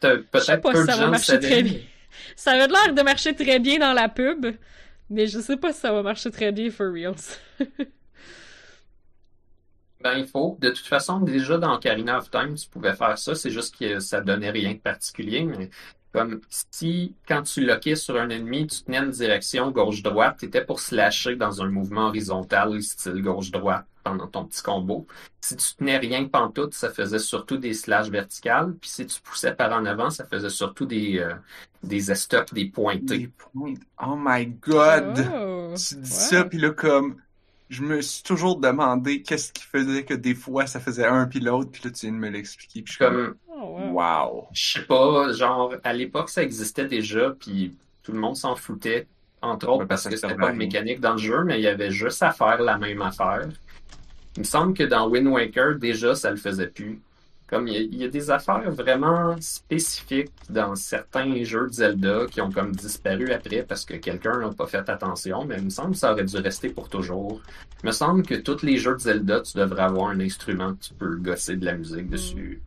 Peut-être peu si de ça va marcher très bien. [laughs] Ça avait l'air de marcher très bien dans la pub, mais je sais pas si ça va marcher très bien for reals. [laughs] Ben, il faut. De toute façon, déjà dans Ocarina of Time, tu pouvais faire ça. C'est juste que ça donnait rien de particulier. Mais comme si, quand tu loquais sur un ennemi, tu tenais une direction gauche-droite, tu étais pour slasher dans un mouvement horizontal, style gauche-droite, pendant ton petit combo. Si tu tenais rien pantoute, ça faisait surtout des slash verticales. Puis si tu poussais par en avant, ça faisait surtout des, euh, des estocs, des pointés. Des points. Oh my god! Oh, Tu dis ouais. ça, puis là, comme... Je me suis toujours demandé qu'est-ce qui faisait que des fois, ça faisait un puis l'autre, puis là, tu viens de me l'expliquer, puis je suis comme... Oh, wow. Wow! Je sais pas, genre, à l'époque, ça existait déjà, puis tout le monde s'en foutait, entre autres, parce que c'était pas une mécanique dans le jeu, mais il y avait juste à faire la même affaire. Il me semble que dans Wind Waker, déjà, ça le faisait plus. Comme il y a, il y a des affaires vraiment spécifiques dans certains jeux de Zelda qui ont comme disparu après parce que quelqu'un n'a pas fait attention, mais il me semble que ça aurait dû rester pour toujours. Il me semble que tous les jeux de Zelda, tu devrais avoir un instrument que tu peux gosser de la musique dessus.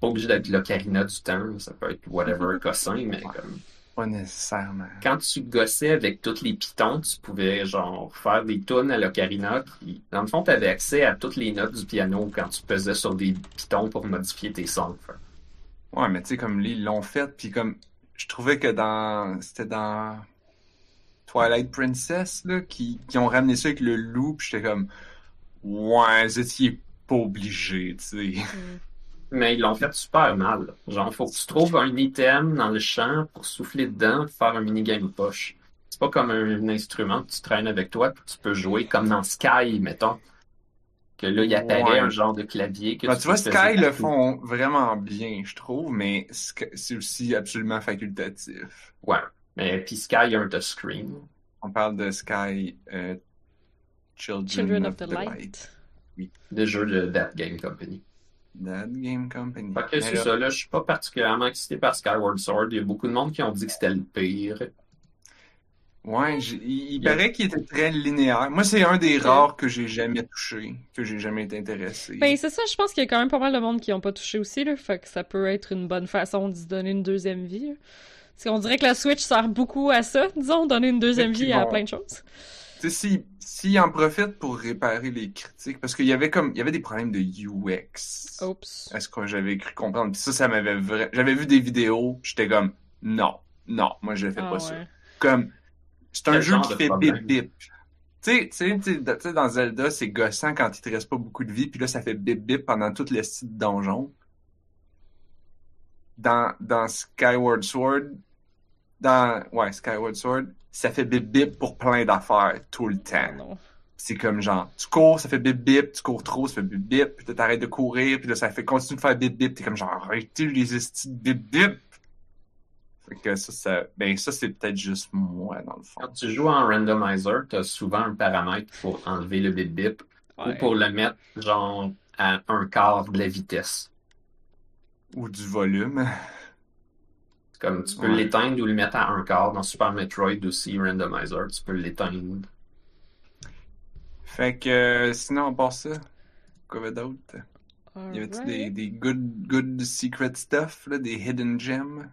Pas obligé d'être l'ocarina du temps, ça peut être whatever [laughs] cossin, mais comme Pas nécessairement. Quand tu gossais avec tous les pitons, tu pouvais genre faire des tunes à l'ocarina. Qui, dans le fond, tu avais accès à toutes les notes du piano quand tu pesais sur des pitons pour modifier tes sons. Fait. Ouais, mais tu sais, comme ils l'ont fait, puis comme je trouvais que dans. C'était dans Twilight Princess, là, qui, qui ont ramené ça avec le loup, puis j'étais comme. Ouais, vous étiez pas obligé, tu sais. Mais ils l'ont fait super mal. Genre, faut que tu trouves un item dans le champ pour souffler dedans, pour faire un minigame poche. C'est pas comme un, instrument que tu traînes avec toi, que tu peux jouer comme dans Sky, mettons. Que là, il apparaît Ouais. un genre de clavier que Ben, tu tu vois, Sky le font vraiment bien, je trouve, mais c'est aussi absolument facultatif. Ouais. Mais puis Sky, il a un touchscreen. On parle de Sky euh, Children, Children of the Light. de jeu de That Game Company. That Game Company. Mais c'est là, ça, là, je suis pas particulièrement excité par Skyward Sword. Il y a beaucoup de monde qui ont dit que c'était le pire. Ouais, il, il Yeah. paraît qu'il était très linéaire. Moi, c'est un des rares que j'ai jamais touché, que j'ai jamais été intéressé. Ben, c'est ça, je pense qu'il y a quand même pas mal de monde qui ont pas touché aussi, là. Fait que ça peut être une bonne façon d'y donner une deuxième vie. là. Parce qu'on dirait que la Switch sert beaucoup à ça, disons, donner une deuxième vie à plein de choses. Tu sais, si, s'ils en profitent pour réparer les critiques, parce qu'il y avait comme, il y avait des problèmes de UX. Oups. à ce que j'avais cru comprendre? Puis ça, ça m'avait vrai. J'avais vu des vidéos, j'étais comme, non, non, moi je fais Ah pas ça. Comme, c'est un Quel jeu qui de fait problème? bip bip. Tu sais, tu sais, tu sais, tu sais, dans Zelda, c'est gossant quand il te reste pas beaucoup de vie, puis là, ça fait bip bip pendant tout le style donjon. Dans, dans Skyward Sword, dans, ouais, Skyward Sword, ça fait bip bip pour plein d'affaires tout le temps. non. C'est comme genre, tu cours, ça fait bip bip, tu cours trop, ça fait bip bip, puis t'arrêtes de courir, puis là ça fait continue de faire bip bip, t'es comme genre, arrêtez les estis bip bip. Fait que ça, ça, ben ça c'est peut-être juste moi dans le fond. Quand tu joues en randomizer, tu as souvent un paramètre pour enlever le bip bip ou pour le mettre genre à un quart de la vitesse. Ou du volume. Comme tu peux Ouais. l'éteindre ou le mettre à un quart dans Super Metroid aussi, randomizer, tu peux l'éteindre. Fait que euh, sinon on passe ça. Quoi avait d'autre? Y avait-tu Alright. des, des good, good secret stuff, là, des hidden gems?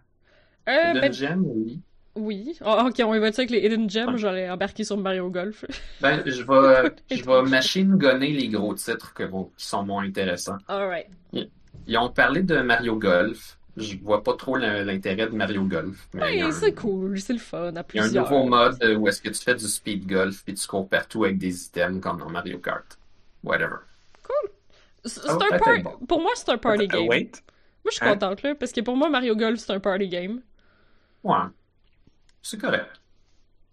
Euh, Le ben, gem, oui. oui. Ah, ok, on y va-tu avec les Hidden Gems? Ouais. J'allais embarquer sur Mario Golf. [laughs] Ben, je vais, je vais machine gonner les gros titres que vont- qui sont moins intéressants. Alright. Ils ont parlé de Mario Golf. Je vois pas trop l'intérêt de Mario Golf. Mais il y a Ouais, un- c'est cool, c'est le fun, à Il y a un nouveau mode où est-ce que tu fais du speed golf puis tu cours partout avec des items comme dans Mario Kart. Whatever. C'est un peut-être par- bon. Pour moi, c'est un party game. wait. Moi, je suis Hein? contente, là, parce que pour moi, Mario Golf, c'est un party game. Ouais. C'est correct.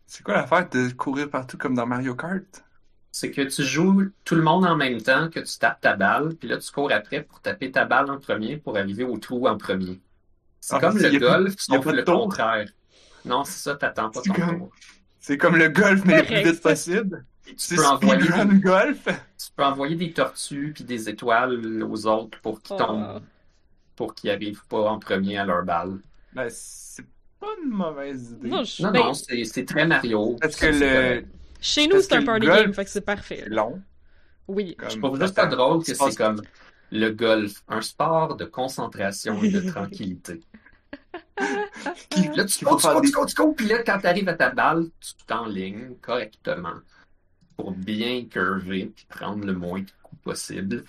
C'est quoi l'affaire de courir partout comme dans Mario Kart? C'est que tu joues tout le monde en même temps, que tu tapes ta balle, puis là tu cours après pour taper ta balle en premier pour arriver au trou en premier. C'est Ah, comme le golf, a sauf le tour. contraire. Non, c'est ça, t'attends pas C'est ton comme- tour. C'est comme le golf, mais le plus vite possible. Tu C'est peux, envoyer des, golf. tu peux envoyer des tortues puis des étoiles aux autres pour qu'ils Oh. tombent, pour qu'ils arrivent pas en premier à leur balle. Ben, c'est pas une mauvaise idée. Non, je... Non, ben, non, c'est c'est très Mario. Parce que le. Chez nous, c'est un party golf, game, fait que c'est parfait. Long. Oui. Comme, Je trouve juste ça- drôle que c'est comme le golf, un sport de concentration et de [laughs] tranquillité. [laughs] Qui- Là, tu faut tu des- tu cours, tu cours, puis là, quand tu arrives à ta balle, tu t'enlignes correctement pour bien curver puis prendre le moins de coups possible.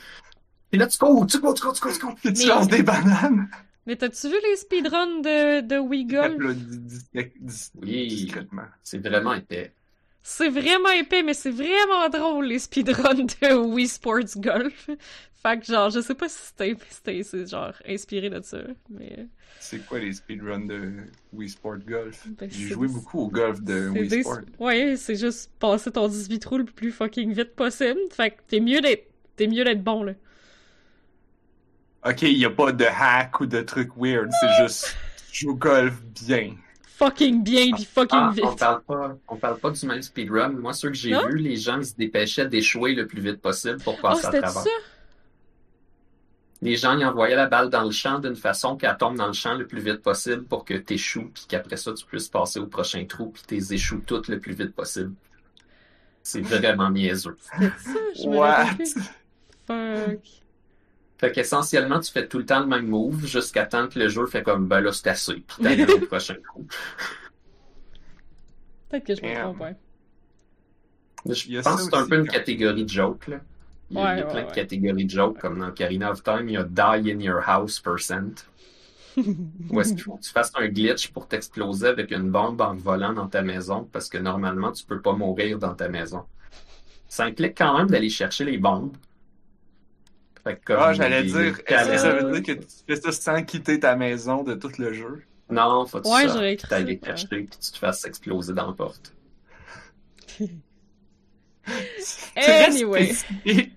Puis là, tu cours, tu cours, tu cours, tu cours, tu cours. Puis tu Mais- lances des bananes. Mais t'as-tu vu les speedruns de, de Wii Golf? Oui. C'est vraiment épais. C'est vraiment épais, mais c'est vraiment drôle, les speedruns de [laughs] Wii Sports Golf. Fait que, genre, je sais pas si c'était genre inspiré de ça, mais... C'est quoi les speedruns de Wii Sport Golf? Ben, J'ai joué beaucoup au golf de Wii des- Sport. Ouais, c'est juste passer ton 18 trous le plus fucking vite possible. Fait que t'es mieux d'être t'es mieux d'être bon, là. Ok, y a pas de hack ou de truc weird, c'est juste au golf bien. Fucking bien pis fucking Ah, on vite. parle pas, on parle pas du même speedrun. Moi, ceux que j'ai vus, les gens ils se dépêchaient d'échouer le plus vite possible pour Oh, passer à travers. ça? Les gens ils envoyaient la balle dans le champ d'une façon qu'elle tombe dans le champ le plus vite possible pour que t'échoues, puis qu'après ça, tu puisses passer au prochain trou, puis t'es échoues toutes le plus vite possible. C'est vraiment niaiseux. C'était ça? Je me What? Fuck. Fait qu'essentiellement, tu fais tout le temps le même move jusqu'à temps que le jeu fait comme, ben là, c'est assez, puis t'ailles au [laughs] prochain coup. Peut-être que je me trompe, ouais. Je pense que c'est un peu une catégorie de joke, là. Il y a, il y a Ouais, plein ouais, de catégories de joke, comme dans Karina of Time, il y a Die in your house percent. [laughs] Où est-ce qu'il faut que tu fasses un glitch pour t'exploser avec une bombe en volant dans ta maison, parce que normalement, tu peux pas mourir dans ta maison. Ça implique quand même d'aller chercher les bombes. Fait que comme Ah, j'allais dire, est-ce que ça veut dire que tu fais ça sans quitter ta maison de tout le jeu? Non, faut que tu Ouais, sortes, ça, t'ailles chercher, puis tu te fasses exploser dans la porte. [laughs] C'est très Anyway. spécifique.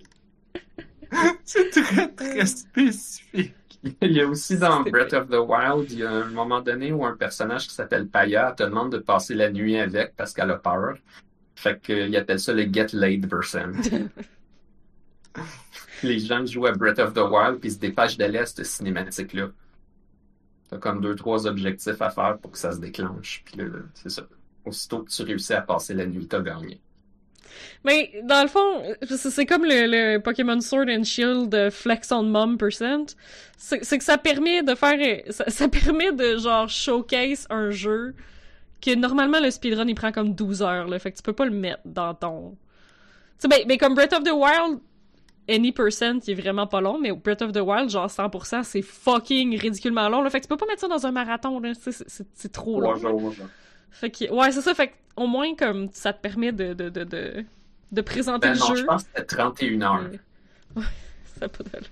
[laughs] C'est très, très spécifique. Il y a aussi dans Breath of the Wild, il y a un moment donné où un personnage qui s'appelle Paya te demande de passer la nuit avec parce qu'elle a peur. Fait qu'il appelle ça le Get Laid Percent. [laughs] Les gens jouent à Breath of the Wild puis se dépêchent d'aller à cette cinématique-là. T'as comme deux, trois objectifs à faire pour que ça se déclenche. Puis là, c'est ça. Aussitôt que tu réussis à passer la nuit, t'as gagné. Mais dans le fond, c'est comme le, Pokémon Sword and Shield Flex on Mom percent. C'est que ça permet de faire, ça, permet de genre showcase un jeu que normalement le speedrun il prend comme 12 heures là, fait que tu peux pas le mettre dans ton. Tu sais ben, ben comme Breath of the Wild, any percent il est vraiment pas long, mais Breath of the Wild genre 100% c'est fucking ridiculement long là, fait que tu peux pas mettre ça dans un marathon là, c'est- c'est c'est- c'est trop long. Genre. Fait que, ouais, c'est ça, fait que, au moins, comme, ça te permet de, de, de, de, de présenter Ben le non, jeu. je pense que c'était 31 heures. [laughs] Ouais, ça a pas d'allure.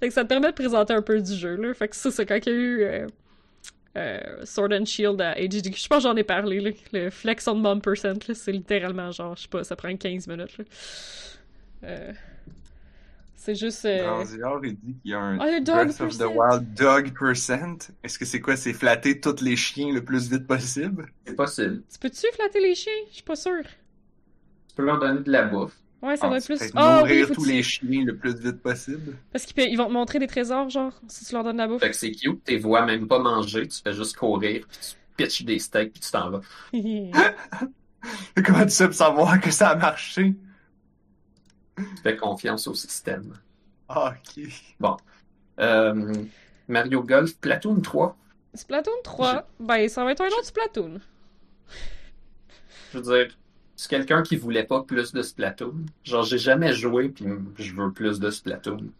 Fait que ça te permet de présenter un peu du jeu, là. Fait que ça, c'est quand il y a eu euh, euh, Sword and Shield à AGD. Je pense que j'en ai parlé, là. Le Flex on Mom Percent, là, c'est littéralement genre, je sais pas, ça prend 15 minutes, là. Euh, c'est juste... euh, il dit qu'il y a un le dog Breath of the percent. Wild dog percent. Est-ce que c'est quoi? C'est flatter tous les chiens le plus vite possible? C'est possible. Tu peux-tu flatter les chiens? Je suis pas sûre. Tu peux leur donner de la bouffe. Ouais, ça Ah, doit être tu plus... oui, faut tous tu- les chiens le plus vite possible. Parce qu'ils ils vont te montrer des trésors, genre, si tu leur donnes la bouffe. Fait que c'est cute, t'es vois même pas manger, tu fais juste courir, puis tu pitches des steaks, puis tu t'en vas. [laughs] [laughs] Comment tu sais pour savoir que ça a marché? Tu fais confiance au système. Ah, ok. Euh, Mario Golf, Platoon 3. Splatoon 3, ben ça va être un autre Splatoon. Je veux dire, c'est quelqu'un qui voulait pas plus de Splatoon. Genre, j'ai jamais joué, puis je veux plus de Splatoon.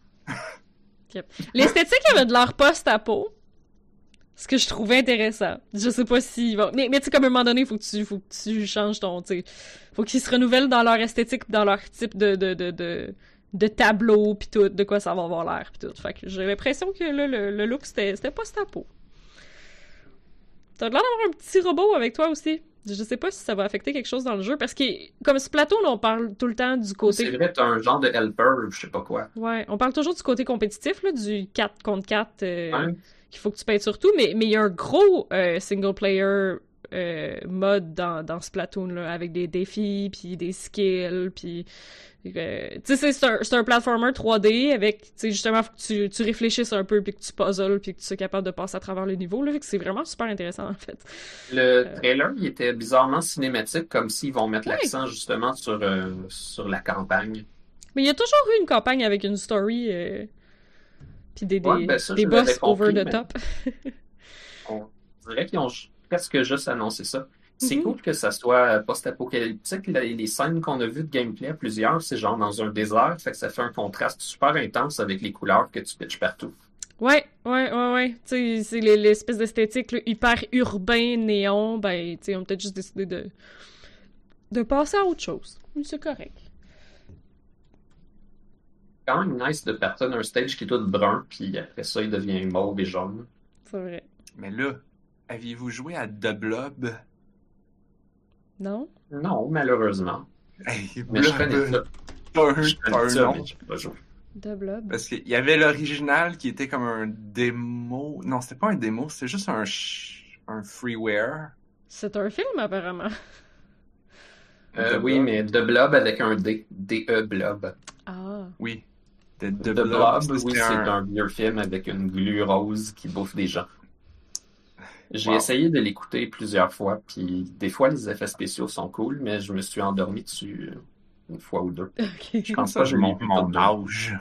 L'esthétique avait de l'air post-apo. Ce que je trouvais intéressant. Je sais pas si... Mais, mais tu sais, comme à un moment donné, faut que tu, faut que tu changes ton... tu Faut qu'ils se renouvellent dans leur esthétique, dans leur type de, de, de, de, de tableau, pis tout, de quoi ça va avoir l'air, pis tout. Fait que j'ai l'impression que là, le, le look, c'était c'était post-apo. T'as l'air d'avoir un petit robot avec toi aussi. Je sais pas si ça va affecter quelque chose dans le jeu, parce que, comme Splatoon, on parle tout le temps du côté... C'est vrai, t'as un genre de helper, je sais pas quoi. Ouais, on parle toujours du côté compétitif, là, du 4 contre 4 euh, Hein? Qu'il faut que tu payes sur tout, mais mais il y a un gros euh, single player euh, mode dans, dans Splatoon, là, avec des défis, puis des skills, puis... euh, tu sais, c'est- un, un platformer 3D avec, tu sais, justement, faut que tu, tu réfléchisses un peu, puis que tu puzzles, puis que tu sois capable de passer à travers les niveaux, là, c'est vraiment super intéressant, en fait. Le trailer, il était bizarrement cinématique, comme s'ils vont mettre Ouais. l'accent justement sur, sur la campagne. Mais il y a toujours eu une campagne avec une story, puis des, des, Ouais, ben ça, des boss compris, over the top. [laughs] On dirait qu'ils ont presque juste annoncé ça. C'est Mhm. cool que ça soit post-apocalyptique. Les, scènes qu'on a vues de gameplay, plusieurs, c'est genre dans un désert, fait que ça fait un contraste super intense avec les couleurs que tu pitches partout. Ouais, ouais, ouais, ouais. Tu sais, c'est les- l'espèce d'esthétique hyper urbain, néon. Ben, tu sais, on peut-être juste décidé de de passer à autre chose. C'est correct. Quand même nice de partir d'un stage qui est tout brun, puis après ça, il devient mauve et jaune. C'est vrai. Mais là, aviez-vous joué à The Blob? Non? Non, malheureusement. Hey, Mais je Blob, connais ça. un, Je connais ça, mais pas joué. Blob? Parce qu'il y avait l'original qui était comme un démo. Non, c'était pas un démo, c'était juste un, ch- un freeware. C'est un film, apparemment. Euh, The oui, mais de blob avec un D. D-E blob. Ah. Oui. The, The The Blob, oui, c'est un- un vieux film avec une glu rose qui bouffe des gens. J'ai Wow. essayé de l'écouter plusieurs fois, puis des fois les effets spéciaux sont cool, mais je me suis endormi dessus une fois ou deux. [laughs] Je pense Ça, pas que je mon âge.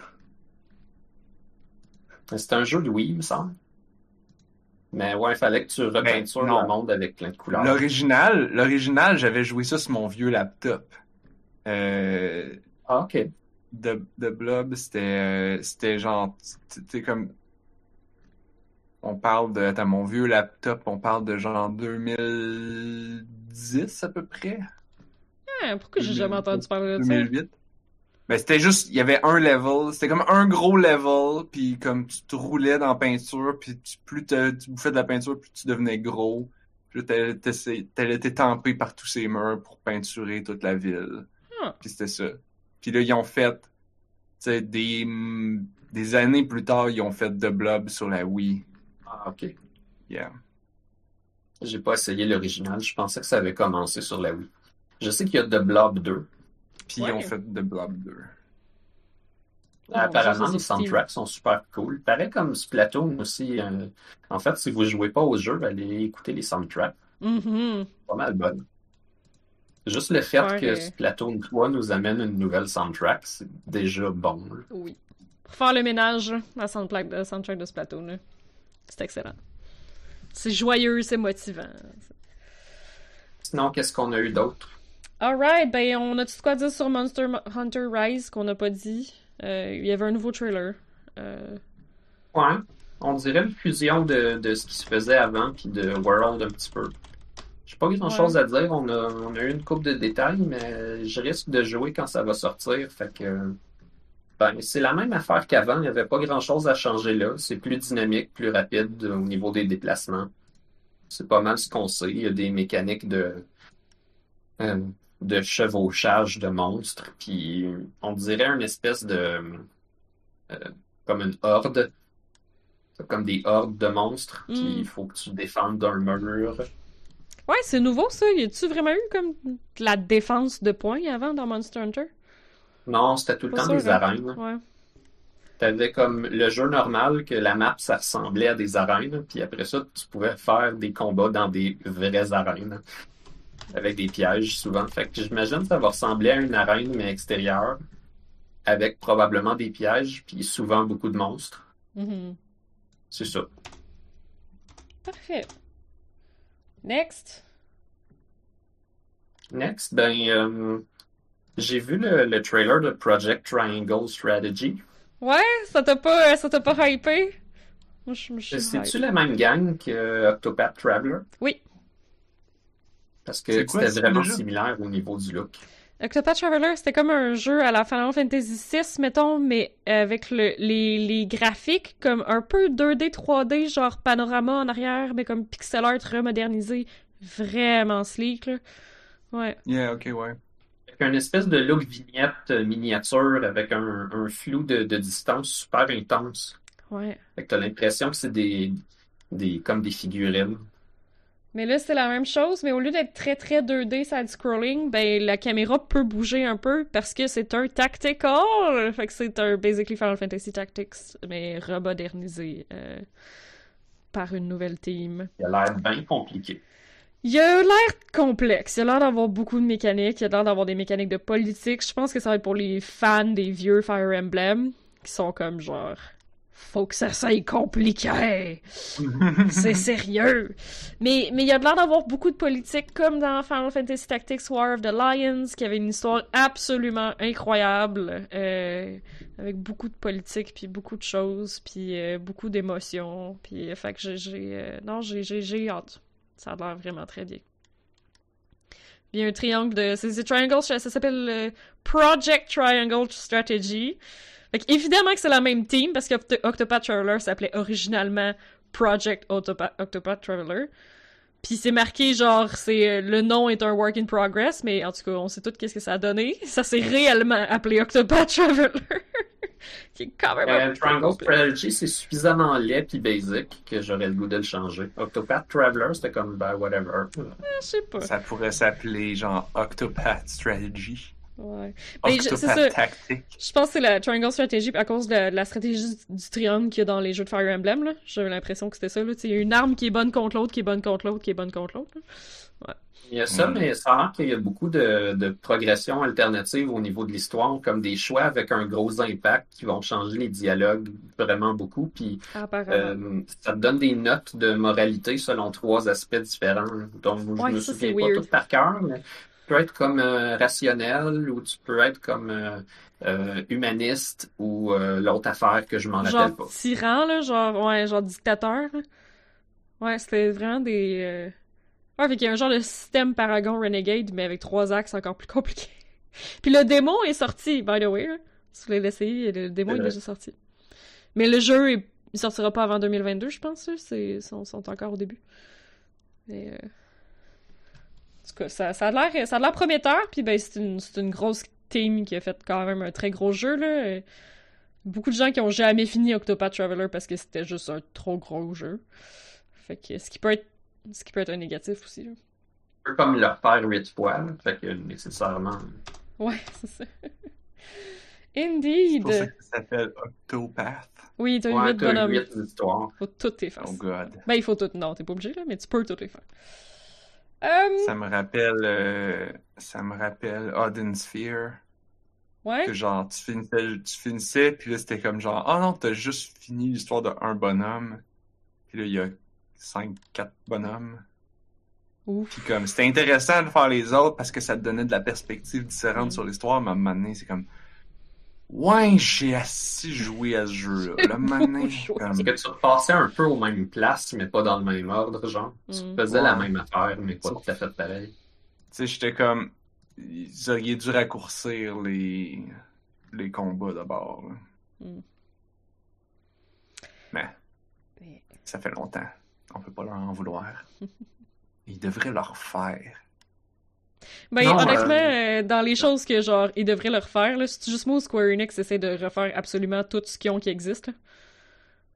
C'est un jeu de Wii, il me semble. Mais ouais, il fallait que tu repeintures non. le monde avec plein de couleurs. L'original, l'original, j'avais joué ça sur mon vieux laptop. Euh, Ah, ok. The, The Blob, c'était euh, c'était genre, tu comme. On parle de. Attends, mon vieux laptop, on parle de genre 2010 à peu près. Ah, pourquoi j'ai jamais entendu parler de ça? 2008. Ben, c'était juste, il y avait un level, c'était comme un gros level, puis comme tu te roulais dans la peinture, puis tu- plus te- tu bouffais de la peinture, plus tu devenais gros. Puis t'allais été tempé par tous ces murs pour peinturer toute la ville. Ah. Puis c'était ça. Puis là, ils ont fait, tu sais, des, des années plus tard, ils ont fait The Blob sur la Wii. Ah, ok. Yeah. J'ai pas essayé l'original. Je pensais que ça avait commencé sur la Wii. Je sais qu'il y a The Blob 2. Puis Ouais. ils ont fait The Blob 2. Mon Apparemment, les soundtracks sont super cool. Pareil comme Splatoon aussi. euh, En fait, si vous jouez pas au jeu, allez écouter les soundtracks. Mhm. Pas mal bonnes. Juste le fait que Splatoon 3 nous amène une nouvelle soundtrack, c'est déjà bon. là. Oui. Pour faire le ménage, la soundtrack de, soundtrack de Splatoon, c'est excellent. C'est joyeux, c'est motivant. Sinon, qu'est-ce qu'on a eu d'autre? Alright, ben on a tout quoi dire sur Monster Hunter Rise qu'on n'a pas dit? Euh, il y avait un nouveau trailer. Euh, Ouais, on dirait une fusion de, de ce qui se faisait avant puis de World un petit peu. J'ai pas grand chose à dire, on a, on a eu une coupe de détails, mais je risque de jouer quand ça va sortir. Fait que ben, c'est la même affaire qu'avant, il n'y avait pas grand chose à changer là. C'est plus dynamique, plus rapide au niveau des déplacements. C'est pas mal ce qu'on sait. Il y a des mécaniques de, euh, de chevauchage de monstres, puis on dirait une espèce de euh, comme une horde. Comme des hordes de monstres, puis Mm. il faut que tu défendes d'un mur. Ouais, c'est nouveau ça. Y a-tu vraiment eu comme de la défense de points avant dans Monster Hunter? Non, c'était tout le Pas temps sûr, des hein? arènes. Ouais. T'avais comme le jeu normal que la map, ça ressemblait à des arènes, puis après ça, tu pouvais faire des combats dans des vraies arènes. Avec des pièges souvent. Fait que j'imagine que ça va ressembler à une arène, mais extérieure. Avec probablement des pièges, puis souvent beaucoup de monstres. Mhm. C'est ça. Parfait. Next. Next, ben, euh, j'ai vu le, le trailer de Project Triangle Strategy. Ouais, ça t'a pas, ça t'a pas hypé? C'est-tu la même gang que Octopath Traveler? Oui. Parce que c'était vraiment similaire au niveau du look. Octopath Traveler, c'était comme un jeu à la Final Fantasy VI, mettons, mais avec le, les, les graphiques comme un peu 2D, 3D, genre panorama en arrière, mais comme pixel art remodernisé. Vraiment sleek, là. Ouais. Yeah, ok, ouais. Avec un espèce de look vignette euh, miniature avec un, un flou de, de distance super intense. Ouais. Fait que t'as l'impression que c'est des, des, comme des figurines. Mais là, c'est la même chose, mais au lieu d'être très très 2D side-scrolling, ben la caméra peut bouger un peu parce que c'est un tactical! Fait que c'est un basically Final Fantasy Tactics, mais remodernisé euh, par une nouvelle team. Il a l'air bien compliqué. Il a l'air complexe, il a l'air d'avoir beaucoup de mécaniques, il a l'air d'avoir des mécaniques de politique. Je pense que ça va être pour les fans des vieux Fire Emblem, qui sont comme genre... Faut que ça soit compliqué! [laughs] C'est sérieux. Mais mais il y a de l'air d'avoir beaucoup de politique comme dans Final Fantasy Tactics War of the Lions qui avait une histoire absolument incroyable euh, avec beaucoup de politique puis beaucoup de choses puis euh, beaucoup d'émotions puis euh, fait que j'ai non j'ai hâte. Ça a l'air vraiment très bien. Il y a un triangle de c'est triangle ça s'appelle Project Triangle Strategy. Fait que évidemment que c'est la même team parce que Oct- Octopath Traveler s'appelait originalement Project Octopath, Octopath Traveler. Puis c'est marqué genre c'est euh, le nom est un work in progress mais en tout cas on sait tout qu'est-ce que ça a donné. Ça s'est réellement appelé Octopath Traveler. [laughs] Qui est quand même un Euh, Triangle. Strategy, c'est suffisamment laid puis basic que j'aurais le goût de le changer. Octopath Traveler, c'était comme, ben, whatever. Je sais pas. Ça pourrait s'appeler genre Octopath Strategy. Ouais. Mais je- c'est ça. Octopath Tactique. Je pense que c'est la Triangle Strategy à cause de la, de la stratégie du, du triangle qu'il y a dans les jeux de Fire Emblem. là. J'avais l'impression que c'était ça. là. Il y a une arme qui est bonne contre l'autre, qui est bonne contre l'autre, qui est bonne contre l'autre. Il y a ça, Mm. mais ça a l'air qu'il y a beaucoup de, de progression alternative au niveau de l'histoire, comme des choix avec un gros impact qui vont changer les dialogues vraiment beaucoup. Puis euh, ça te donne des notes de moralité selon trois aspects différents. Donc, je Ouais, me ça, souviens pas weird. tout par cœur, mais peux être comme euh, rationnel ou tu peux être comme euh, euh, humaniste ou euh, l'autre affaire que je m'en rappelle pas. tyran, là, genre, ouais, genre dictateur. Ouais, c'était vraiment des. Ouais, fait qu'il y a un genre de système Paragon Renegade, mais avec trois axes encore plus compliqués. [laughs] Puis le démon est sorti, by the way. Là. Si vous voulez l'essayer, le démon est déjà sorti. Mais le jeu, il sortira pas avant 2022, je pense. Ils sont, sont encore au début. Mais. En tout cas, ça, ça a l'air, ça a l'air prometteur, puis ben, c'est une, c'est une grosse team qui a fait quand même un très gros jeu, là. Beaucoup de gens qui ont jamais fini Octopath Traveler parce que c'était juste un trop gros jeu. Fait que ce qui peut être ce qui peut être un négatif aussi. là. Un peu comme leur père huit fois, là. fait que nécessairement. Ouais, [laughs] c'est ça. C'est Indeed. pour ça que ça s'appelle Octopath. Oui, t'as Ouais, huit t'as bonhommes. huit histoires. Faut toutes les faire. Oh god. Ben, il faut toutes. Non, t'es pas obligé, là, mais tu peux toutes les faire. Euh, Ça me rappelle, euh, ça me rappelle Odin Sphere. ouais. Que genre, tu finissais, tu finissais, puis là, c'était comme genre, oh non, t'as juste fini l'histoire de un bonhomme. Puis là, il y a cinq, quatre bonhommes. Ouf. Puis comme, c'était intéressant de faire les autres parce que ça te donnait de la perspective différente Mm. sur l'histoire, mais à un moment donné, c'est comme, ouais, j'ai assez joué à ce jeu-là. [laughs] Donné, joué. comme, C'est que tu repassais un peu aux mêmes places, mais pas dans le même ordre, genre. Tu Mm. faisais la même affaire, mais pas tout à fait pareil. Tu sais, j'étais comme. Ils auraient dû raccourcir les, les combats d'abord. Mm. Mais Mais- ça fait longtemps. On peut pas leur en vouloir. [laughs] Ils devraient leur faire. Ben, Non, honnêtement, euh, euh, dans les choses que, genre, ils devraient le refaire, là, c'est juste moi ou Square Enix essaie de refaire absolument tout ce qu'ils ont qui existe, là.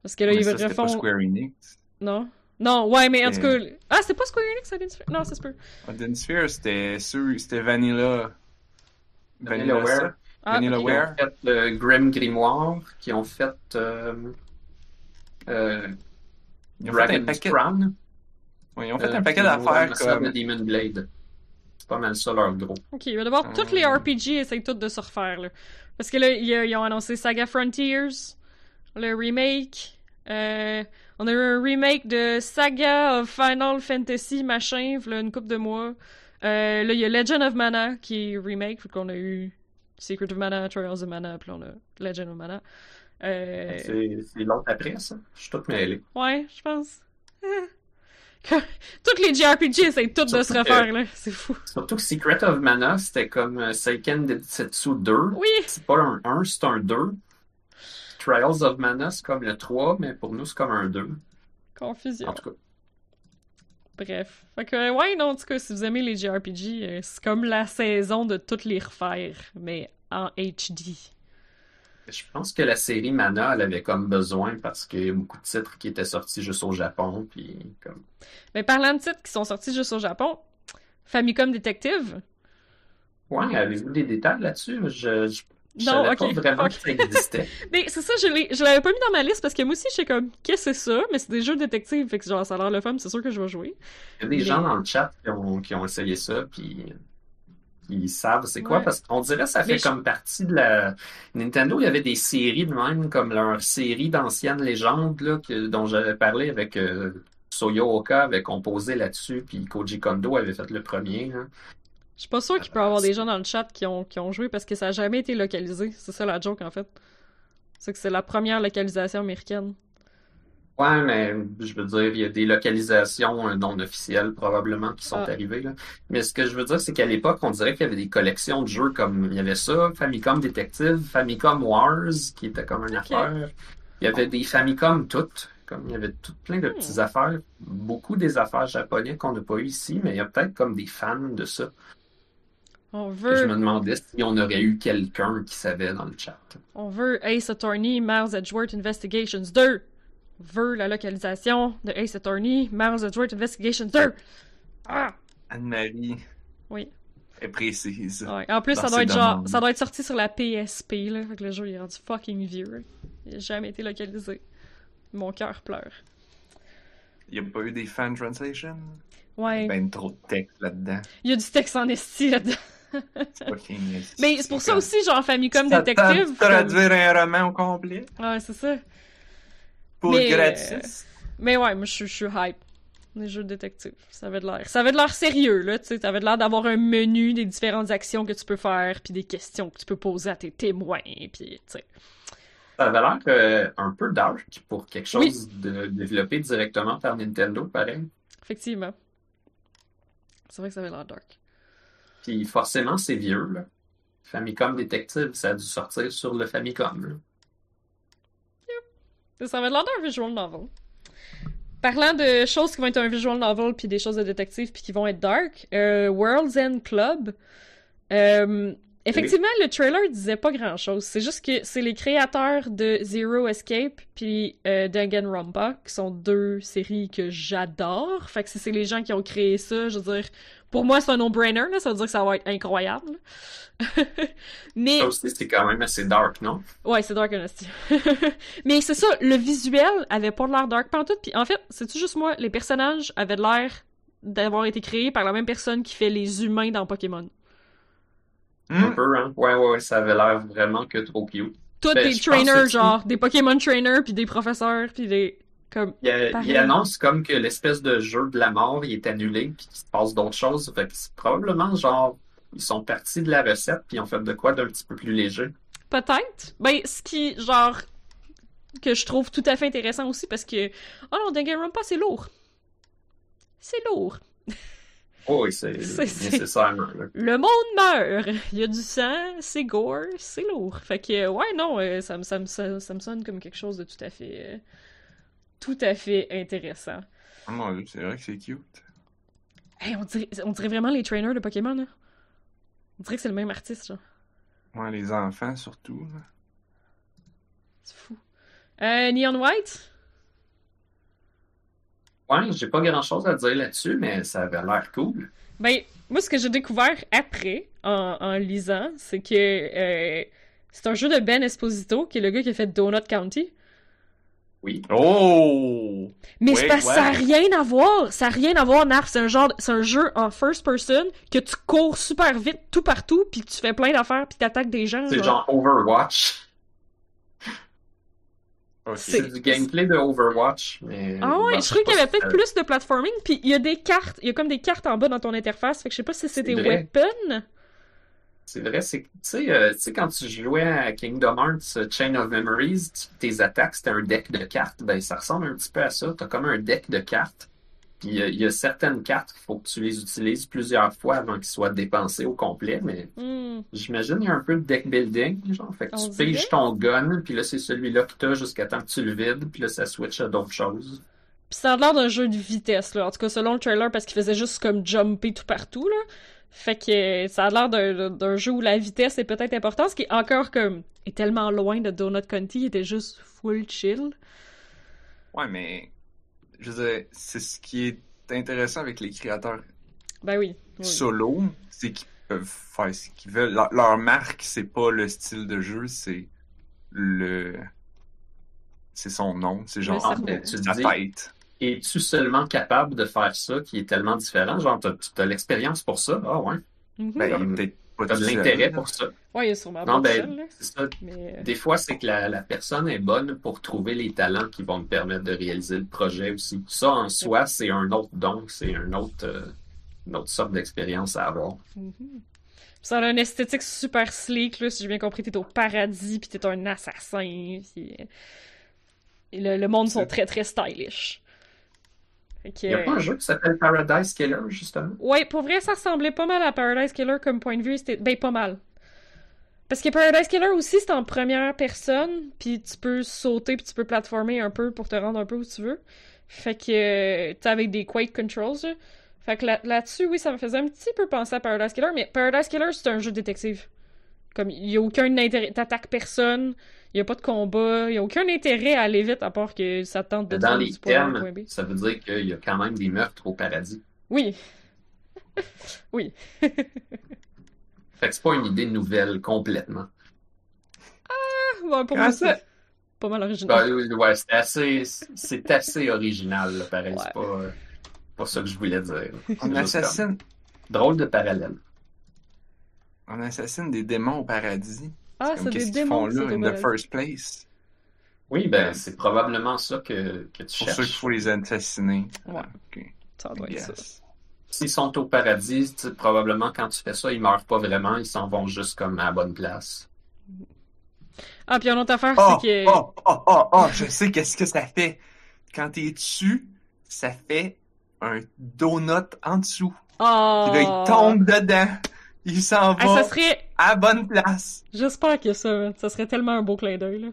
Parce que là, Mais ils ça, c'était pas refont... Square Enix. Non? Non, ouais, mais en tout cas... Ah, c'est pas Square Enix, ça vient de se faire? Non, ça se peut. Odin Sphere, c'était Vanilla. Vanillaware. Ah, Vanilla ok. Qui ont Ware. fait le Grim Grimoire, qui ont fait euh, euh, Ils ont fait un paquet, Crown. ils ont fait euh, un paquet d'affaires comme. Demon Blade. C'est pas mal ça leur gros. Ok, mais d'abord, Ah. toutes les RPG essayent toutes de se refaire, là. Parce que là, ils, ont annoncé Saga Frontiers, le remake. Euh, on a eu un remake de Saga of Final Fantasy, machin, une couple de mois. Euh, là, il y a Legend of Mana qui est remake, qu'on a eu Secret of Mana, Trials of Mana, puis on a Legend of Mana. Euh, C'est l'autre après, ça. Je suis tout mêlé. ouais, je pense. [laughs] [laughs] Toutes les JRPG essayent toutes de se que- refaire, là. C'est fou. Surtout que Secret of Mana, c'était comme euh, Seiken Densetsu 2. Oui! C'est pas un 1, c'est un 2. Trials of Mana, c'est comme le 3, mais pour nous, c'est comme un 2. Confusion. En tout cas, Bref. Fait que, ouais, non, en tout cas, si vous aimez les JRPG, euh, c'est comme la saison de toutes les refaire, mais en HD. Je pense que la série Mana, elle avait comme besoin parce qu'il y a beaucoup de titres qui étaient sortis juste au Japon. Puis comme... Mais parlant de titres qui sont sortis juste au Japon, Famicom Detective. Ouais, avez-vous des détails là-dessus? Je, je, je Non, savais ok, pas vraiment ok. que ça existait. [laughs] Mais c'est ça, je je l'avais pas mis dans ma liste parce que moi aussi, je sais comme, qu'est-ce que c'est ça? Mais c'est des jeux de détective, fait que genre, ça a l'air le fun, c'est sûr que je vais jouer. Il y a des Mais- gens dans le chat qui ont, qui ont essayé ça, puis ils savent c'est quoi, Ouais. parce qu'on dirait que ça fait Mais je- comme partie de la... Nintendo, il y avait des séries de même, comme leur série d'anciennes légendes, là, que- dont j'avais parlé avec euh, Soyo Oka, avait composé là-dessus, puis Koji Kondo avait fait le premier. Je suis pas sûre qu'il peut y avoir des gens dans le chat qui ont, qui ont joué parce que ça a jamais été localisé. C'est ça la joke, en fait. C'est que c'est la première localisation américaine. Ouais, mais je veux dire, il y a des localisations euh, non officielles probablement qui sont Ah. arrivées. Là. Mais ce que je veux dire, c'est qu'à l'époque, on dirait qu'il y avait des collections de jeux comme il y avait ça, Famicom Detective, Famicom Wars, qui était comme une affaire. Il y avait des Famicom toutes, comme il y avait tout plein de Hmm. petites affaires, beaucoup des affaires japonaises qu'on n'a pas eu ici, mais il y a peut-être comme des fans de ça. On Que je veut, me demandais si on aurait eu quelqu'un qui savait dans le chat. on veut Ace Attorney, Miles Edgeworth Investigations 2. Veut la localisation de Ace Attorney, Miles Edgeworth Investigations 2. Ah! Anne-Marie, Oui. Très précise. Ouais. En plus, ça doit être genre, ça doit être sorti sur la PSP, là. Fait que le jeu, il est rendu fucking vieux. Il a jamais été localisé. Mon cœur pleure. Il n'y a pas eu des fan translations? Ouais. Ben trop de texte là-dedans. Il y a du texte en esti là-dedans. [laughs] Mais c'est pour ça aussi, genre Famicom de traduire un roman au complet? Ouais, c'est ça. Pour Mais, gratis. Mais ouais, moi, je suis- je suis hype. Les jeux de détective. Ça avait de l'air. Ça avait de l'air sérieux, là, tu sais. Ça avait de l'air d'avoir un menu des différentes actions que tu peux faire, puis des questions que tu peux poser à tes témoins, puis, tu sais. Ça avait l'air euh, un peu dark pour quelque chose de développé directement par Nintendo, pareil. Effectivement. C'est vrai que ça avait l'air dark. Puis forcément, c'est vieux, là. Famicom Detective, ça a dû sortir sur le Famicom, là. Ça avait l'air d'un visual novel. Parlant de choses qui vont être un visual novel puis des choses de détective puis qui vont être dark, euh, World's End Club. euh, effectivement, le trailer disait pas grand chose. C'est juste que c'est les créateurs de Zero Escape puis euh, Danganronpa qui sont deux séries que j'adore. Fait que si c'est les gens qui ont créé ça, je veux dire, pour moi c'est un no-brainer. Ça veut dire que ça va être incroyable. [laughs] Mais Ça aussi, c'est quand même assez dark, non? Ouais, c'est Dark Honesty. [laughs] Mais c'est ça, le visuel avait pas l'air dark pantoute. Puis en fait, c'est-tu juste moi, les personnages avaient l'air d'avoir été créés par la même personne qui fait les humains dans Pokémon. Un Hmm? peu, hein? Ouais, ouais, ouais, ça avait l'air vraiment que trop cute. Tous Ben, des trainers, genre, des Pokémon trainers, puis des professeurs, puis des... Comme... Il, a- il annonce comme que l'espèce de jeu de la mort, il est annulé, puis qu'il se passe d'autres choses. Fait que c'est probablement genre, ils sont partis de la recette, puis ils ont fait de quoi d'un petit peu plus léger. Peut-être. Ben, ce qui, genre, que je trouve tout à fait intéressant aussi, parce que... Oh non, Danganronpa, c'est lourd. C'est lourd. [laughs] Oh, oui, [laughs] c'est nécessairement. là. Le monde meurt. Il y a du sang, c'est gore, c'est lourd. Fait que, euh, ouais, non, euh, ça, me- ça, me- ça, ça me sonne comme quelque chose de tout à fait. euh, tout à fait intéressant. Oh mon dieu, c'est vrai que c'est cute. Hey, on dirait, on dirait vraiment les trainers de Pokémon, là. On dirait que c'est le même artiste, genre. Ouais, les enfants surtout. C'est fou. Euh, Neon White? Ouais, j'ai pas grand chose à dire là-dessus, mais ça avait l'air cool. Ben, moi, ce que j'ai découvert après, en, en lisant, c'est que euh, c'est un jeu de Ben Esposito, qui est le gars qui a fait Donut County. Oui. Oh! Mais Ouais, c'est parce que ouais. ça n'a rien à voir. Ça n'a rien à voir, Narf. C'est un genre, c'est un jeu en first person que tu cours super vite tout partout, puis que tu fais plein d'affaires, puis t'attaques des gens. C'est genre Overwatch. Ok. C'est- du gameplay de Overwatch, mais. Ah ouais, Bon, je trouvais qu'il y avait peut-être plus de platforming, puis il y a des cartes, il y a comme des cartes en bas dans ton interface, fait que je sais pas si c'était C'est vrai. weapon. C'est vrai, c'est tu sais, euh, tu sais, quand tu jouais à Kingdom Hearts euh, Chain of Memories, tu- tes attaques, c'était un deck de cartes. Ben, ça ressemble un petit peu à ça. T'as comme un deck de cartes. Puis il y a certaines cartes qu'il faut que tu les utilises plusieurs fois avant qu'ils soient dépensés au complet. Mais Hmm. j'imagine il y a un peu de deck building, genre. Fait que On tu piges ton gun, puis là, c'est celui-là que t'as jusqu'à temps que tu le vides, puis là, ça switch à d'autres choses. Puis ça a l'air d'un jeu de vitesse, là. En tout cas, selon le trailer, parce qu'il faisait juste comme jumper tout partout, là. Fait que ça a l'air d'un d'un jeu où la vitesse est peut-être importante, ce qui est encore comme... est tellement loin de Donut County, il était juste full chill. Ouais, mais je veux dire, c'est ce qui est intéressant avec les créateurs Ben oui. oui. solo, c'est qu'ils peuvent faire ce qu'ils veulent. Leur, leur marque, c'est pas le style de jeu, c'est le. C'est son nom, c'est genre cerveau. Mais tu dis, tête. es-tu seulement capable de faire ça qui est tellement différent? Genre, t'as, t'as l'expérience pour ça? Ah ouais. Mhm. Ben, peut-être pas seul, l'intérêt pour ça. Ouais, il y a sûrement Non, ben, seul, ça. Mais... euh, Des fois, c'est que la, la personne est bonne pour trouver les talents qui vont me permettre de réaliser le projet aussi. Ça, en soi, c'est un autre don, c'est un autre, euh, une autre sorte d'expérience à avoir. Mhm. Ça a une esthétique super sleek, là, si j'ai bien compris, t'es au paradis, puis t'es un assassin, puis... Et le, le monde sont très très stylish. Que, Il n'y a pas un jeu qui s'appelle Paradise Killer, justement? Ouais, pour vrai, ça ressemblait pas mal à Paradise Killer comme point de vue. C'était... Ben, pas mal. Parce que Paradise Killer aussi, c'est en première personne, puis tu peux sauter, puis tu peux platformer un peu pour te rendre un peu où tu veux. Fait que euh, t'as avec des Quake Controls, là. Fait que là- là-dessus, oui, ça me faisait un petit peu penser à Paradise Killer, mais Paradise Killer, c'est un jeu détective. Comme, il y a aucun intérêt, t'attaques personne, il y a pas de combat, il y a aucun intérêt à aller vite, à part que ça tente de te Dans les B. ça veut dire qu'il y a quand même des meurtres au paradis. Oui. [laughs] oui. [laughs] Fait que c'est pas une idée nouvelle complètement. Ouais, pour Comment moi, c'est pas mal original. Ben, oui, ouais, c'est assez, c'est assez original, là, pareil. Ouais. C'est pas, pas ça que je voulais dire. On assassine, Drôle de parallèle. On assassine des démons au paradis. ah, Comme c'est qu'est-ce des qu'ils démons. font là, in the first place? Oui, ben, c'est probablement ça que, que tu Pour ça cherches. qu'il faut les assassiner. Ouais. Ah, ok. Ça doit être ça. S'ils sont au paradis, probablement quand tu fais ça, ils meurent pas vraiment, ils s'en vont juste comme à la bonne place. Ah, puis une autre affaire, Oh, c'est que. oh, oh, oh, oh, je sais qu'est-ce que ça fait. Quand t'es dessus, ça fait un donut en dessous. Oh. Puis là, il tombe dedans. Il s'en va ça serait. à la bonne place. J'espère qu'il y a ça. Ça serait tellement un beau clin d'œil, là.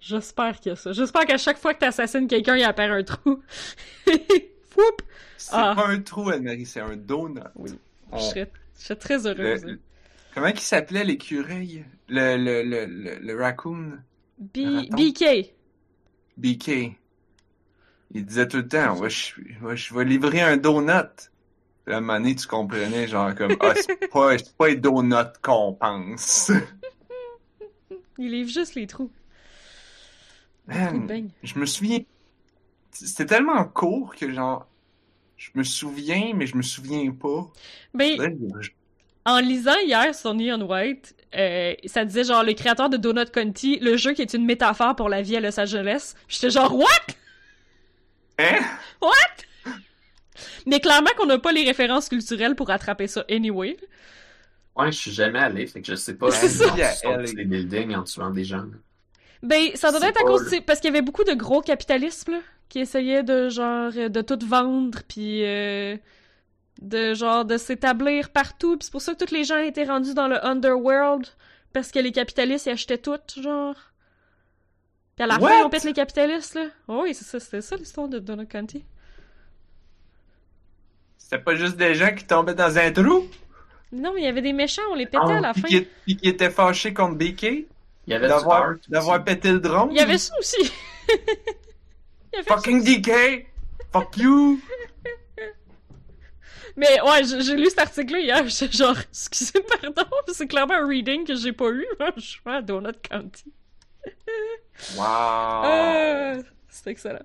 J'espère qu'il y a ça. J'espère qu'à chaque fois que t'assassines quelqu'un, il apparaît un trou. [laughs] Foup! C'est Ah. pas un trou, Anne-Marie, c'est un donut. Oui. On- Je serais, je serais très heureuse. le- comment il s'appelait l'écureuil? Le, le, le, le, le raccoon? B-. BK. BK. Il disait tout le temps, je vais livrer un donut. Moment donné, tu comprenais, genre, comme, ah, c'est pas, pas les donuts qu'on pense. [laughs] Il livre juste les trous. Les trous de Man, je me souviens, c'était tellement court que, genre, je me souviens, mais je me souviens pas. Ben, Là, je- en lisant hier sur Neon White, euh, ça disait genre le créateur de Donut County, le jeu qui est une métaphore pour la vie à Los Angeles. J'étais genre, what? Hein? Mais clairement qu'on n'a pas les références culturelles pour attraper ça anyway. Ouais, je suis jamais allé, fait que je sais pas si Elle- des buildings en tuant des gens. Ben, ça doit C'est être à cause, le- parce qu'il y avait beaucoup de gros capitalisme, là, qui essayaient de, genre, de tout vendre, puis euh, de, genre, de s'établir partout, puis c'est pour ça que tous les gens étaient rendus dans le underworld, parce que les capitalistes, ils achetaient tout, genre. Puis à la What? fin, on pète les capitalistes, là. Oh oui, c'est ça, c'était ça l'histoire de Donut County. C'était pas juste des gens qui tombaient dans un trou? Non, mais il y avait des méchants, on les pétait Ah, à la Puis fin. qui, qui étaient fâchés contre BK? Il y avait D'avoir, d'avoir pété le drone? Il y avait ça aussi. [laughs] Il y avait ça Fucking DK! Fuck you! Mais ouais, j'ai lu cet article-là hier, [laughs] j'étais genre, excusez, [laughs] pardon, c'est clairement un reading que j'ai pas eu, moi, je suis à Donut County. Wow! Euh, c'est excellent.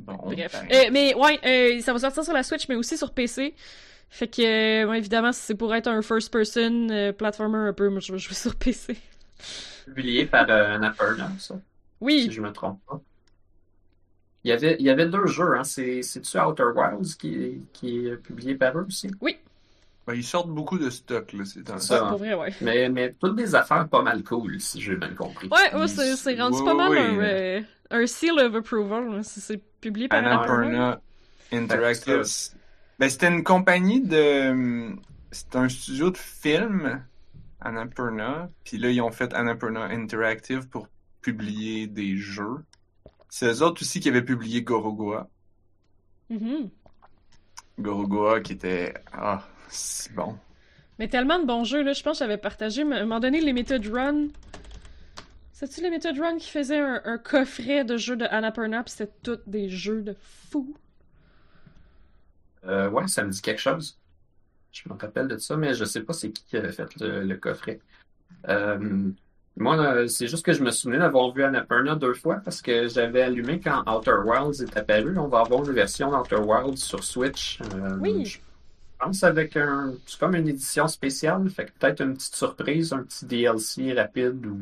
Bon, Bref. Euh, mais ouais, euh, ça va sortir sur la Switch, mais aussi sur PC. Fait que, euh, ouais, évidemment, si c'est pour être un first-person platformer un peu, moi je vais jouer [laughs] sur PC. Publié par euh, Annapurna, ça, si Oui, je me trompe pas. Il y avait, il y avait deux jeux, hein. C'est, c'est-tu Outer Wilds qui, qui est publié par eux aussi? Ben, ils sortent beaucoup de stock, là, c'est Ça. pour vrai, ouais. Mais, mais toutes des affaires pas mal cool, si j'ai bien compris. Ouais, ouais, c'est c'est rendu pas mal un, euh, un seal of approval, là, si c'est publié par Annapurna. Annapurna Interactive. Ben, c'était une compagnie de. C'est un studio de film, Annapurna. Puis là, ils ont fait Annapurna Interactive pour publier des jeux. C'est eux autres aussi qui avaient publié Gorogoa. Mhm. Gorogoa qui était. Ah, c'est bon. Mais tellement de bons jeux, là. Je pense que j'avais partagé, à un moment donné, les Method Run. C'est-tu les Method Run qui faisaient un, un coffret de jeux de Annapurna, pis c'était tous des jeux de fou. Euh, ouais, ça me dit quelque chose. Je me rappelle de ça, mais je sais pas c'est qui qui avait fait le, le coffret. Euh, moi, c'est juste que je me souvenais d'avoir vu Annapurna deux fois parce que j'avais allumé quand Outer Wilds est apparu. On va avoir une version d'Outer Wilds sur Switch. Euh, Oui. Je pense avec un. C'est comme une édition spéciale, fait que peut-être une petite surprise, un petit DLC rapide ou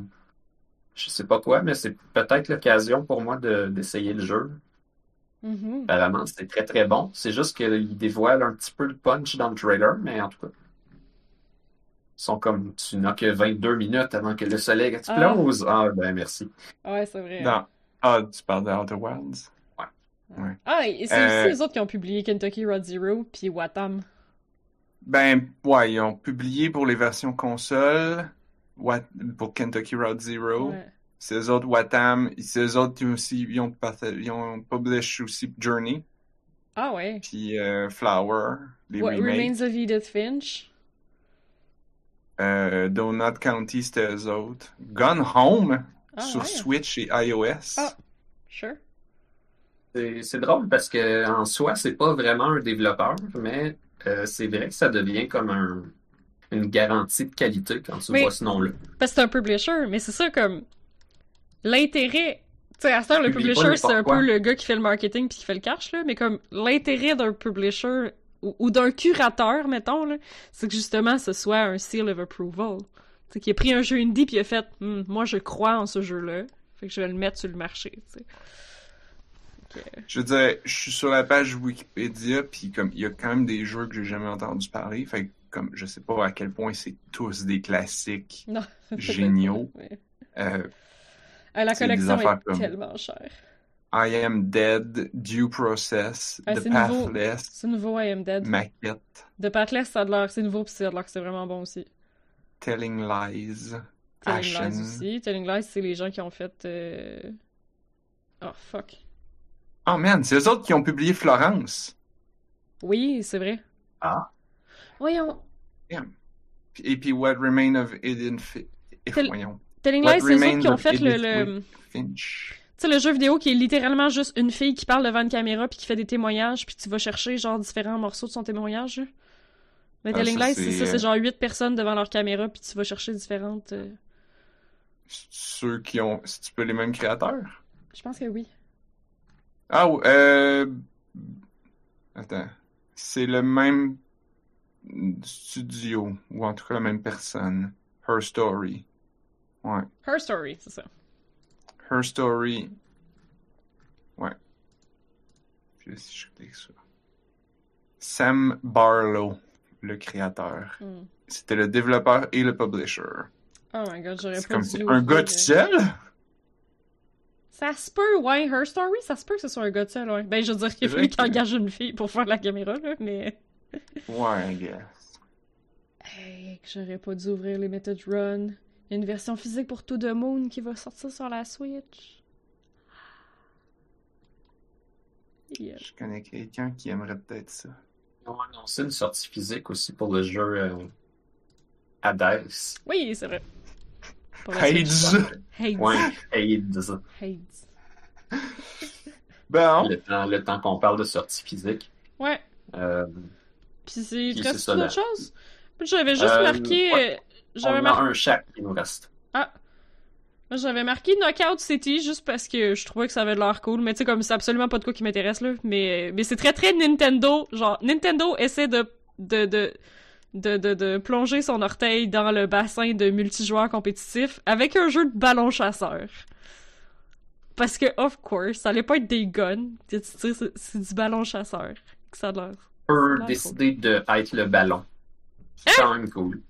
je sais pas quoi, mais c'est peut-être l'occasion pour moi de- d'essayer le jeu. Mhm. Apparemment, c'était très très bon. C'est juste qu'il dévoile un petit peu le punch dans le trailer, mais en tout cas. Ils sont comme tu n'as que 22 minutes avant que le soleil explose. Ah, ben merci. Ouais, c'est vrai. Dans... Ah, tu parles de Outer Wilds? Ah, et c'est Euh, aussi les autres qui ont publié Kentucky Road Zero, puis Watam. Ben, ouais, ils ont publié pour les versions console, pour Kentucky Road Zero. Ouais. C'est eux autres, Watam. C'est eux autres qui ont aussi, ils ont, ils ont publish aussi Journey, Ah ouais. puis euh, Flower, les What remakes. Remains of Edith Finch? Euh, Donut County, c'était eux autres. Gone Home, Ah sur ouais. Switch et iOS. Ah. Sure. C'est c'est drôle parce que en soi, c'est pas vraiment un développeur, mais euh, c'est vrai que ça devient comme un. une garantie de qualité quand tu Mais- vois ce nom-là. Parce que c'est un publisher, mais c'est ça comme l'intérêt. Tu sais, à ce temps, le publisher, c'est un peu le gars qui fait le marketing puis qui fait le cash, là. Mais comme l'intérêt d'un publisher ou, ou d'un curateur, mettons, là, c'est que justement, ce soit un seal of approval. Tu sais, qu'il a pris un jeu indie puis il a fait, Hmm, moi, je crois en ce jeu-là. Fait que je vais le mettre sur le marché, tu sais. Fait que- Je veux dire, je suis sur la page Wikipédia, puis comme il y a quand même des jeux que j'ai jamais entendu parler, fait que comme je sais pas à quel point c'est tous des classiques [laughs] Non. géniaux. [laughs] Ouais. Euh, Ah, la collection est comme- tellement chère. I Am Dead, Due Process, Ah, The. Pathless, C'est nouveau, I Am Dead. Maquette, De Pathless, ça a de l'air, c'est nouveau pis ça a l'air que c'est vraiment bon aussi. Telling Lies, Telling Ashen. Lies aussi. Telling Lies, c'est les gens qui ont fait. euh, Oh fuck. Oh man, c'est eux autres qui ont publié Florence. Oui, c'est vrai. Ah. Voyons. Puis- Et puis What Remain of Edith Fi- et Tel- voyons. Telling Lies, c'est eux autres Remains qui ont of fait le. Edith le... Finch. Tu sais, le jeu vidéo qui est littéralement juste une fille qui parle devant une caméra puis qui fait des témoignages puis tu vas chercher genre différents morceaux de son témoignage. là. Mais Ah, Telling Lies, c'est ça, euh, c'est genre huit personnes devant leur caméra puis tu vas chercher différentes. euh, Ceux qui ont. C'est tu peux les mêmes créateurs? Je pense que oui. Ah, ou- euh. Attends. C'est le même studio, ou en tout cas la même personne. Her Story. Ouais. Her Story, c'est ça. Her Story. Ouais. Puis là, si je clique sur. Sam Barlow, le créateur. Hmm. C'était le développeur et le publisher. Oh my god, j'aurais pas comme dû un gars euh, tout seul? Ça se peut, ouais, Her Story, ça se peut que ce soit un gars de seul, ouais. Ben, je veux dire qu'il a fallu qu'il engage une fille pour faire la caméra, là, mais... [laughs] Ouais, I guess. Hey, que j'aurais pas dû ouvrir les Method Run. Il y a une version physique pour To The Moon qui va sortir sur la Switch. Yeah. Je connais quelqu'un qui aimerait peut-être ça. Ils ont annoncé une sortie physique aussi pour le jeu euh, Hades. Oui, c'est vrai. Switch. Hades! Hades. Ouais, Hades. Hades. Bon. Le temps, le temps qu'on parle de sortie physique. Ouais. Euh, Puis c'est... Puis Tu c'est restes ça, d'autres choses? J'avais juste Euh, marqué... ouais. euh, on J'avais marqué... a un chaque qui nous reste. Moi, j'avais marqué Knockout City juste parce que je trouvais que ça avait de l'air cool, mais tu sais, comme c'est absolument pas de quoi qui m'intéresse, là. Mais, mais c'est très très Nintendo. Genre, Nintendo essaie de, de, de, de, de, de plonger son orteil dans le bassin de multijoueurs compétitifs avec un jeu de ballon chasseur. Parce que, of course, ça allait pas être des guns. C'est du ballon chasseur. Que ça peut décider de être le ballon. C'est quand même cool.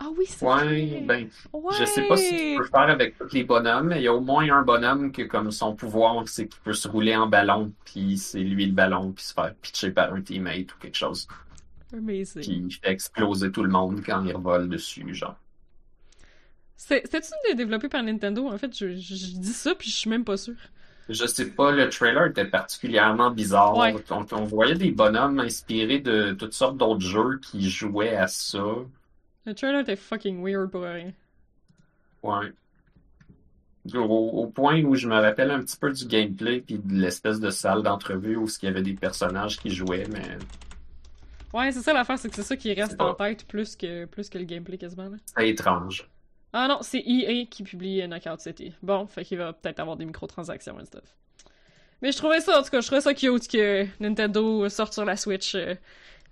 Ah oui, c'est Ouais, ben, Ouais. je sais pas si tu peux faire avec tous les bonhommes, mais il y a au moins un bonhomme que comme son pouvoir, c'est qu'il peut se rouler en ballon, puis c'est lui le ballon, puis se faire pitcher par un teammate ou quelque chose, Amazing. puis il fait exploser tout le monde quand il revole dessus, genre. C'est- C'était-tu développé par Nintendo? En fait, je, je, je dis ça, puis je suis même pas sûre. Je sais pas, le trailer était particulièrement bizarre. Ouais. On, on voyait des bonhommes inspirés de toutes sortes d'autres jeux qui jouaient à ça. Le trailer était fucking weird pour rien. Ouais. Au, au point où je me rappelle un petit peu du gameplay puis de l'espèce de salle d'entrevue où il y avait des personnages qui jouaient, mais Ouais, c'est ça l'affaire, c'est que c'est ça qui reste C'est en tête plus que, plus que le gameplay quasiment. C'était étrange. Ah non, c'est EA qui publie Knockout City. Bon, fait qu'il va peut-être avoir des microtransactions et stuff. Mais je trouvais ça, en tout cas, je trouvais ça cute que Nintendo sorte sur la Switch euh,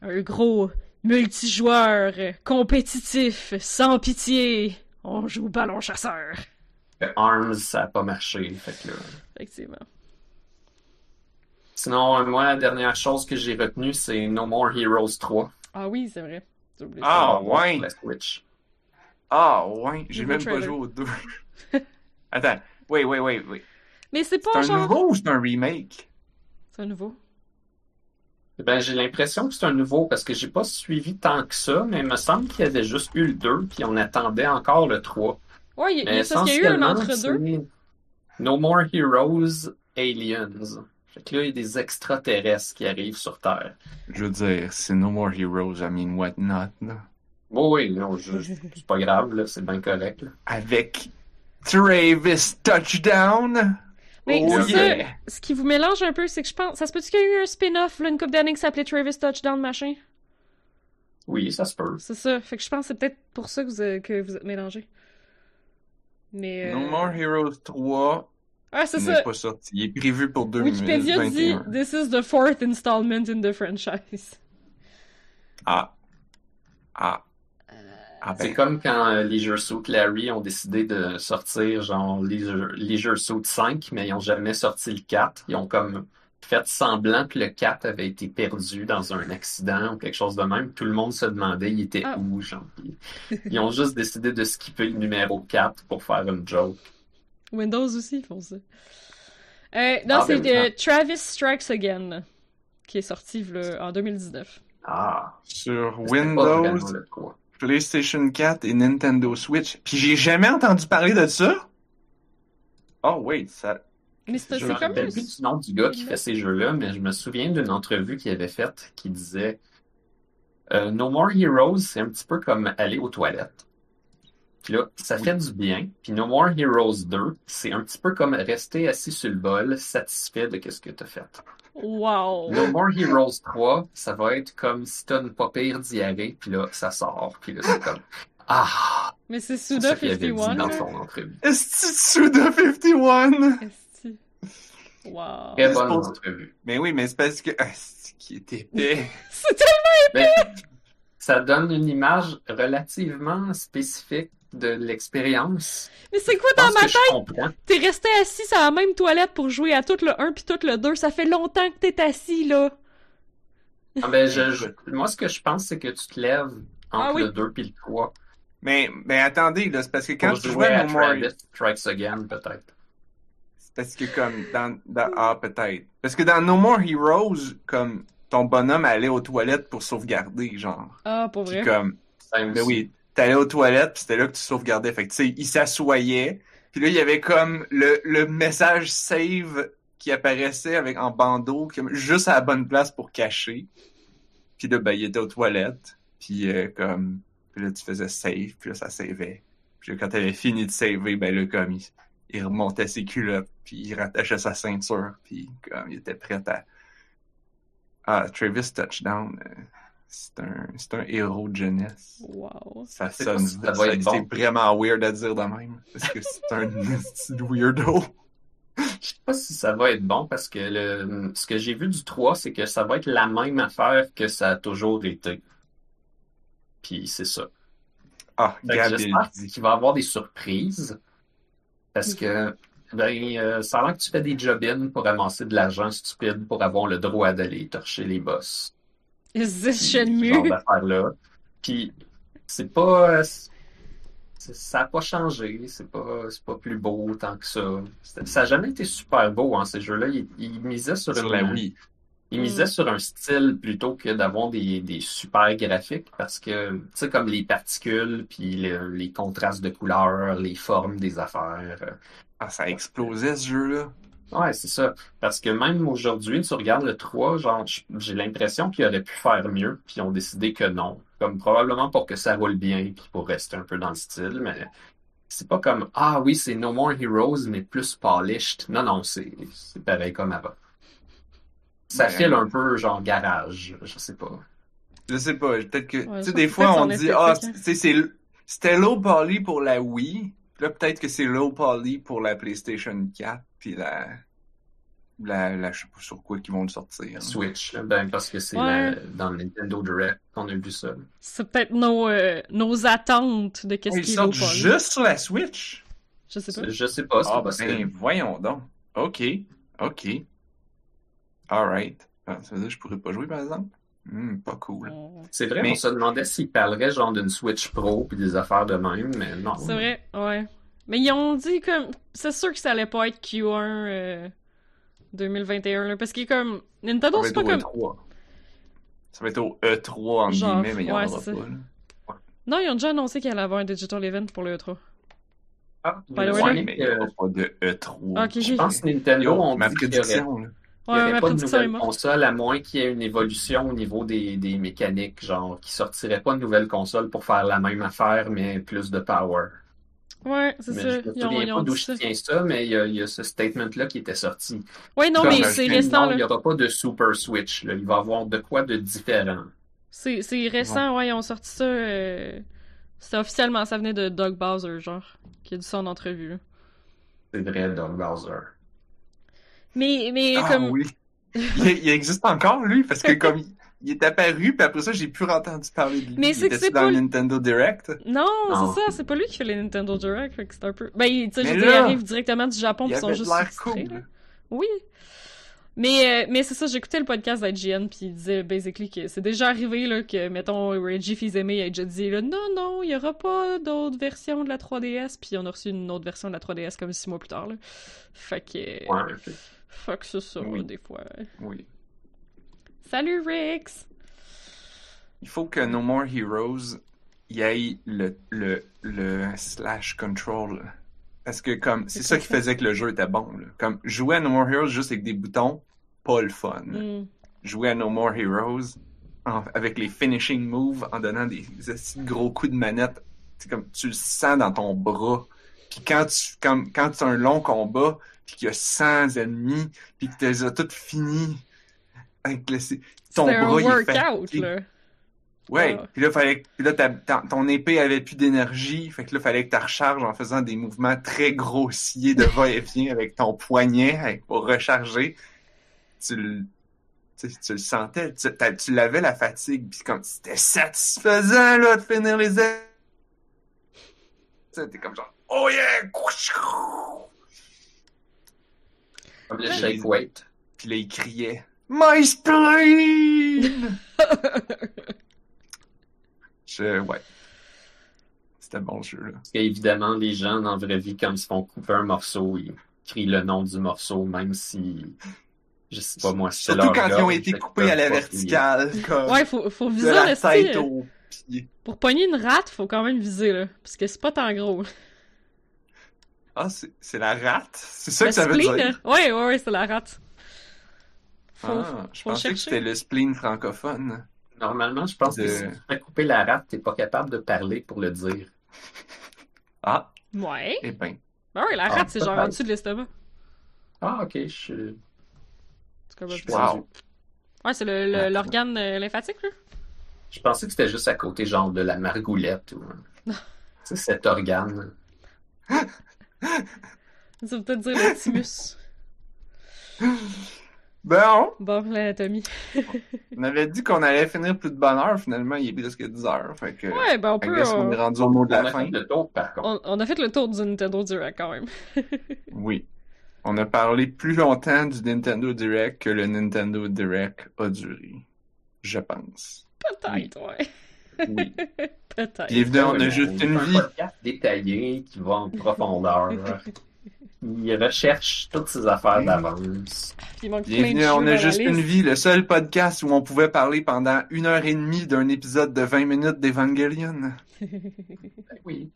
un gros multijoueur euh, compétitif, sans pitié. On joue ballon chasseur. Le Arms, ça a pas marché. Fait que là. Effectivement. Sinon, euh, moi, la dernière chose que j'ai retenue, c'est No More Heroes 3. Ah oui, c'est vrai. Ah, ouais. la Switch. Ah, ouais. J'ai même pas trailer. joué aux deux. [laughs] Attends. Wait, wait, wait, wait. Mais c'est pas un genre. nouveau ou c'est un remake? C'est un nouveau. Ben, j'ai l'impression que c'est un nouveau parce que j'ai pas suivi tant que ça, mais il me semble qu'il y avait juste eu le 2 puis on attendait encore le 3. Ouais, il y a, Mais parce qu'il y a eu un entre-deux. No More Heroes Aliens. Fait que là, il y a des extraterrestres qui arrivent sur Terre. Je veux dire, c'est No More Heroes, I mean, what not, là. Bon, oui, non, je- c'est pas grave, là, c'est bien correct. là. Avec Travis Touchdown? Mais Oh, c'est yeah. ça, ce qui vous mélange un peu, c'est que je pense. Ça se peut-tu qu'il y a eu un spin-off, là, une couple d'années qui s'appelait Travis Touchdown, machin? Oui, ça se peut. C'est ça. Fait que je pense que c'est peut-être pour ça que vous, êtes- que vous êtes mélangés. Mais. No euh, More Heroes 3 Ah, c'est ça. pas sorti. Il est prévu pour Wikipédia dit 2021. This is the fourth installment in the franchise. Ah. Ah. Ah C'est ben, comme quand euh, Leisure Suit Larry ont décidé de sortir genre Leisure, Leisure Suit 5, mais ils ont jamais sorti le 4. Ils ont comme fait semblant que le 4 avait été perdu dans un accident ou quelque chose de même. Tout le monde se demandait il était Ah. où, genre. Ils, ils ont juste décidé de skipper le numéro 4 pour faire une joke. Windows aussi font ça. Euh, non, Ah, c'est ben euh, Travis Strikes Again qui est sorti là, en 2019. Ah, sur Windows. PlayStation 4 et Nintendo Switch. Puis j'ai jamais entendu parler de ça? Oh wait, ça. Mais c'est Je me comme rappelle plus du nom du gars qui fait ces jeux-là, mais je me souviens d'une entrevue qu'il avait faite qui disait euh, No More Heroes, c'est un petit peu comme aller aux toilettes. Puis là, ça fait du bien. Puis No More Heroes 2, c'est un petit peu comme rester assis sur le bol, satisfait de ce que tu as fait. Wow! No More Heroes 3, ça va être comme si t'as une pas pire diarrhée, puis là, ça sort. Puis là, c'est comme Ah! Mais c'est C'est Suda ça qu'il avait dit 51 dans son entrevue. Est-ce Suda 51? Esti. Wow. Très bonne pour- entrevue. Mais oui, mais c'est parce que. Ah, c'est qui est épais. [laughs] C'était Mais ça donne une image relativement spécifique de l'expérience. Mais c'est quoi dans ma tête? T'es resté assis à la même toilette pour jouer à tout le 1 puis tout le 2. Ça fait longtemps que t'es assis, là. Ah, ben, je- je- moi, ce que je pense, c'est que tu te lèves entre Ah oui. le 2 et le 3 mais, mais attendez, là, c'est parce que quand pour tu jouais à Travis Strikes Again, peut-être. C'est parce que comme dans, dans- ah peut-être parce que dans No More Heroes comme ton bonhomme allait aux toilettes pour sauvegarder genre Ah, pour puis vrai? comme Même ben oui t'allais aux toilettes puis c'était là que tu sauvegardais. Fait que tu sais il s'assoyait. Puis là il y avait comme le, le message save qui apparaissait avec en bandeau comme juste à la bonne place pour cacher. Puis là ben il était aux toilettes. Puis euh, comme puis là tu faisais save puis là ça savait. Puis là, quand t'avais fini de saver ben là comme il, il remontait ses culottes puis il rattachait sa ceinture puis comme il était prêt à ah Travis Touchdown euh, c'est un c'est un héros de jeunesse Wow. ça sonne ça va ça- être c'est bon. vraiment weird à dire de même parce que c'est un [laughs] petit weirdo Je sais pas si ça va être bon parce que le, ce que j'ai vu du 3, c'est que ça va être la même affaire que ça a toujours été. Puis c'est ça. ah Fait que J'espère qu'il va y avoir des surprises. Parce que ben, euh, ça a l'air que tu fais des job-ins pour amasser de l'argent stupide pour avoir le droit d'aller torcher les boss. Is this Ce genre Shenmue? d'affaires-là. Puis c'est pas. Ça n'a pas changé, c'est pas, c'est pas plus beau tant que ça. Ça n'a jamais été super beau, hein, ces jeux-là. Ils, ils misaient sur, sur une- la Wii ils Mm. sur un style plutôt que d'avoir des, des super graphiques parce que, tu sais, comme les particules, puis le- les contrastes de couleurs, les formes des affaires. euh, ah ça explosait ce jeu là Ouais, c'est ça. Parce que même aujourd'hui, tu regardes le 3, genre, j'ai l'impression qu'ils auraient pu faire mieux, puis ils ont décidé que non. Comme probablement pour que ça roule bien, puis pour rester un peu dans le style, mais c'est pas comme, ah oui, c'est No More Heroes, mais plus polished. Non, non, c'est c'est pareil comme avant. Ça Ben, file un peu genre garage, je sais pas. Je sais pas, peut-être que, Ouais, tu sais, des fois, on dit, ah, c'est, low poly pour la Wii, là, peut-être que c'est low poly pour la PlayStation 4, puis la, la, la, je sais pas sur quoi qu'ils vont le sortir. Switch, ben, parce que c'est Ouais. dans le Nintendo Direct qu'on a vu ça. C'est peut-être nos, euh, nos attentes de qu'est-ce Ils qui est sortent low poly. juste sur la Switch? Je sais pas. Je sais pas, c'est Ah, pas ben, possible. voyons donc. Ok, ok. Alright. Ah, ça veut dire que je pourrais pas jouer, par exemple? Hmm, pas cool. On- C'est vrai, Mais- on se demandait s'ils parleraient genre d'une Switch Pro puis des affaires de même, mais non. C'est vrai, ouais. Mais ils ont dit comme. C'est sûr que ça allait pas être Q1 euh, 2021, là, parce qu'il est comme. Ça Nintendo, va c'est être pas au comme. E3. Ça va être au E3, entre Genre, guillemets, mais il y en ouais, aura pas, là. Non, ils ont déjà annoncé qu'il allait avoir un Digital Event pour le E3. Ah, By the je way, sais Ouais, mais il y que- aura pas de E3. Ok, je pense que Nintendo Yo, ont ma prédiction, là. Il y aurait Ouais, ma pas de nouvelle console à moins qu'il y ait une évolution au niveau des, des mécaniques, genre qui sortirait pas de nouvelle console pour faire la même affaire mais plus de power. Ouais, c'est ça. je ont, souviens pas d'où je ça. tiens ça, mais il y a, il y a ce statement-là qui était sorti. Ouais, non, Comme mais c'est récent, il n'y aura pas de Super Switch. Là. Il va y avoir de quoi de différent. C'est c'est récent, ouais, ils ont sorti ça. euh, C'était officiellement, ça venait de Doug Bowser, genre, qui a dit ça en entrevue. C'est vrai, Doug Bowser. Mais, mais Ah comme. oui. [laughs] Il, il existe encore, lui, parce que comme il, il est apparu, puis après ça, j'ai plus entendu parler de lui. Mais Il c'est que c'est dans pas Nintendo Direct. Non, Non. c'est ça, c'est pas lui qui fait les Nintendo Direct, fait que c'est un peu. Ben, tu sais, je Mais veux dire, ils là, arrivent directement du Japon, Il puis ils sont juste. l'air sous-titrés, là. cool. Oui. Mais, euh, mais c'est ça, j'écoutais le podcast d'IGN, puis il disait basically que c'est déjà arrivé là, que, mettons, Reggie Fils-Aimé a déjà dit là, non, non, il y aura pas d'autres versions de la 3DS, puis on a reçu une autre version de la 3DS comme six mois plus tard. Là. Fait que. Ouais. Que c'est ça, Oui. des fois. Oui. Salut, Rix! Il faut que No More Heroes y ait le, le, le slash control. Parce que comme c'est ça qui faisait que le jeu était bon. Là. Comme jouer à No More Heroes juste avec des boutons, pas le fun. Hmm. Jouer à No More Heroes en- avec les finishing moves en donnant des, gros coups de manette. C'est comme tu le sens dans ton bras. Puis quand tu comme quand tu as un long combat, puis qu'il y a 100 ennemis, puis que tu les as toutes finis avec le, ton un bras il est workout, là. Ouais, Ah. puis là, fallait, puis là ton épée avait plus d'énergie, fait que là, fallait que tu recharges en faisant des mouvements très grossiers de va-et-vient avec ton poignet avec, pour recharger. Tu le, tu, le sentais, tu, tu l'avais la fatigue, puis comme c'était satisfaisant là de finir les ailes. T'es comme genre, oh yeah! Comme le shake weight. Puis là, il criait, My spleen! [laughs] Je, ouais. C'était bon ce jeu-là. Parce qu'évidemment, les gens dans la vraie vie, quand ils se font couper un morceau, ils crient le nom du morceau, même si. Je sais pas moi, c'est Surtout quand ils ont été coupés à la verticale, comme Ouais, faut, faut de viser la le tête. Pour pogner une rate, faut quand même viser, là. Parce que c'est pas tant gros. Ah, c'est c'est la rate? C'est ça Le que ça veut dire? là. Ouais, ouais, ouais, c'est la rate. Faut, Ah, je faut pensais que c'était le spleen francophone. Normalement, je pense De- que si tu fais couper la rate, t'es pas capable de parler pour le dire. Ah, Ouais. eh ben. Ben ouais, la Ah, rate, c'est genre en dessous de l'estomac. Ah, ok, je suis. C'est comme Je suis. Wow. Ouais, c'est le- le- l'organe euh, lymphatique, là. Je pensais que c'était juste à côté, genre, de la margoulette ou. [laughs] tu sais, cet organe. [laughs] Ça veut peut-être dire le thymus. Bon, Bon, l'anatomie. on avait dit qu'on allait finir plus de bonne heure, finalement, il est presque 10 heures. Fait que, Ouais, ben on peut. on est rendu au mot de On la a fin. fait le tour, par contre. on, on a fait le tour du Nintendo Direct quand même. [laughs] Oui. On a parlé plus longtemps du Nintendo Direct que le Nintendo Direct a duré. Je pense. Peut-être, ouais. Oui. [laughs] Peut-être. Bienvenue, on a juste une un vie. podcast détaillé qui va en profondeur. Il recherche toutes ses affaires d'avance. Bienvenue, on a juste une vie, le seul podcast où on pouvait parler pendant une heure et demie d'un épisode de 20 minutes d'Evangelion. Ben oui.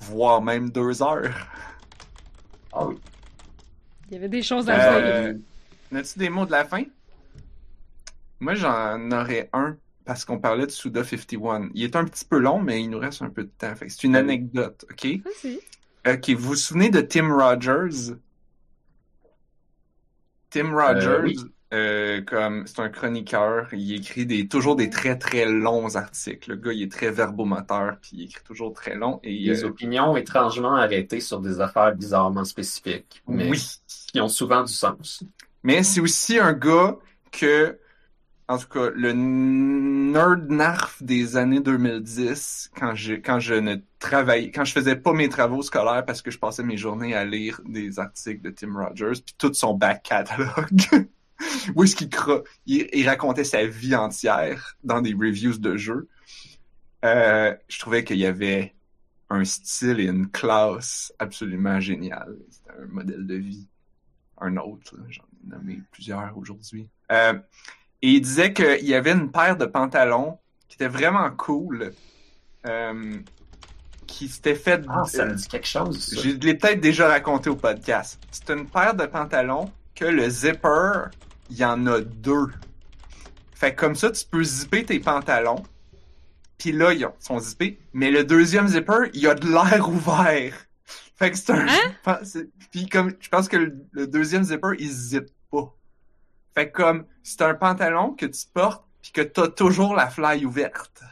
Voire même deux heures. Ah oui. Il y avait des choses à Euh, dire. N'as-tu des mots de la fin? Moi, j'en aurais un parce qu'on parlait de Suda 51. Il est un petit peu long, mais il nous reste un peu de temps. C'est une anecdote, OK? Vas-y. Ok, vous vous souvenez de Tim Rogers? Tim Rogers, oui. euh, comme c'est un chroniqueur, il écrit des toujours des très très longs articles. Le gars, il est très verbomoteur, puis il écrit toujours très long. Et Les euh, opinions étrangement arrêtées sur des affaires bizarrement spécifiques, mais oui, qui ont souvent du sens. mais c'est aussi un gars que, en tout cas, le nerd narf des années 2010, quand je quand je ne travaillais, quand je faisais pas mes travaux scolaires parce que je passais mes journées à lire des articles de Tim Rogers, puis tout son back catalogue. [laughs] Où est-ce qu'il il, il racontait sa vie entière dans des reviews de jeux. Euh, je trouvais qu'il y avait un style et une classe absolument génial. C'était un modèle de vie. Un autre, j'en ai nommé plusieurs aujourd'hui. Euh, et il disait qu'il y avait une paire de pantalons qui était vraiment cool, euh, qui s'était fait... Ah, ça me dit quelque chose, ça. Je l'ai peut-être déjà raconté au podcast. C'est une paire de pantalons que le zipper, il y en a deux. Fait que comme ça, tu peux zipper tes pantalons. Puis là, ils ont- sont zippés. Mais le deuxième zipper, il y a de l'air ouvert. Fait que c'est un... Hein? je [laughs] pense- c'est- Puis comme, je pense que le, le deuxième zipper, il zippe. Fait que comme, c'est un pantalon que tu portes, puis que t'as toujours la fly ouverte.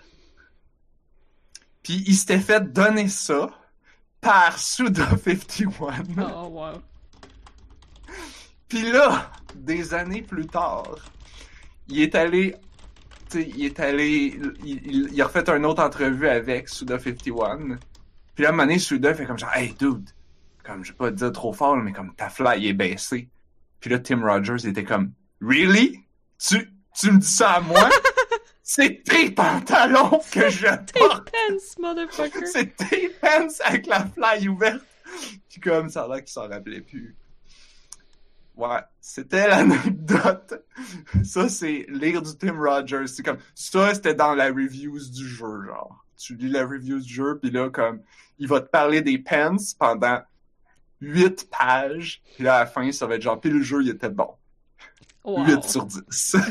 Puis il s'était fait donner ça par Suda51. Oh, wow. Puis là, des années plus tard, il est allé, il est allé, il, il- il a refait une autre entrevue avec Suda51. Puis là, à un moment donné, Suda fait comme genre, hey dude, comme je vais pas te dire trop fort, mais comme ta fly est baissée. Puis là, Tim Rogers était comme, really? Tu, tu me dis ça à moi? [laughs] C'est tes pantalons que je Tes porte! pants, motherfucker! [laughs] C'est tes pants avec la fly ouverte. Puis comme ça l'air qu'il s'en rappelait plus. Ouais, c'était l'anecdote. Ça, c'est lire du Tim Rogers. C'est comme, ça, c'était dans la reviews du jeu, genre. Tu lis la reviews du jeu, puis là, comme, il va te parler des pants pendant huit pages, puis là, à la fin, ça va être genre, puis le jeu, il était bon. Wow. 8 sur 10. [laughs]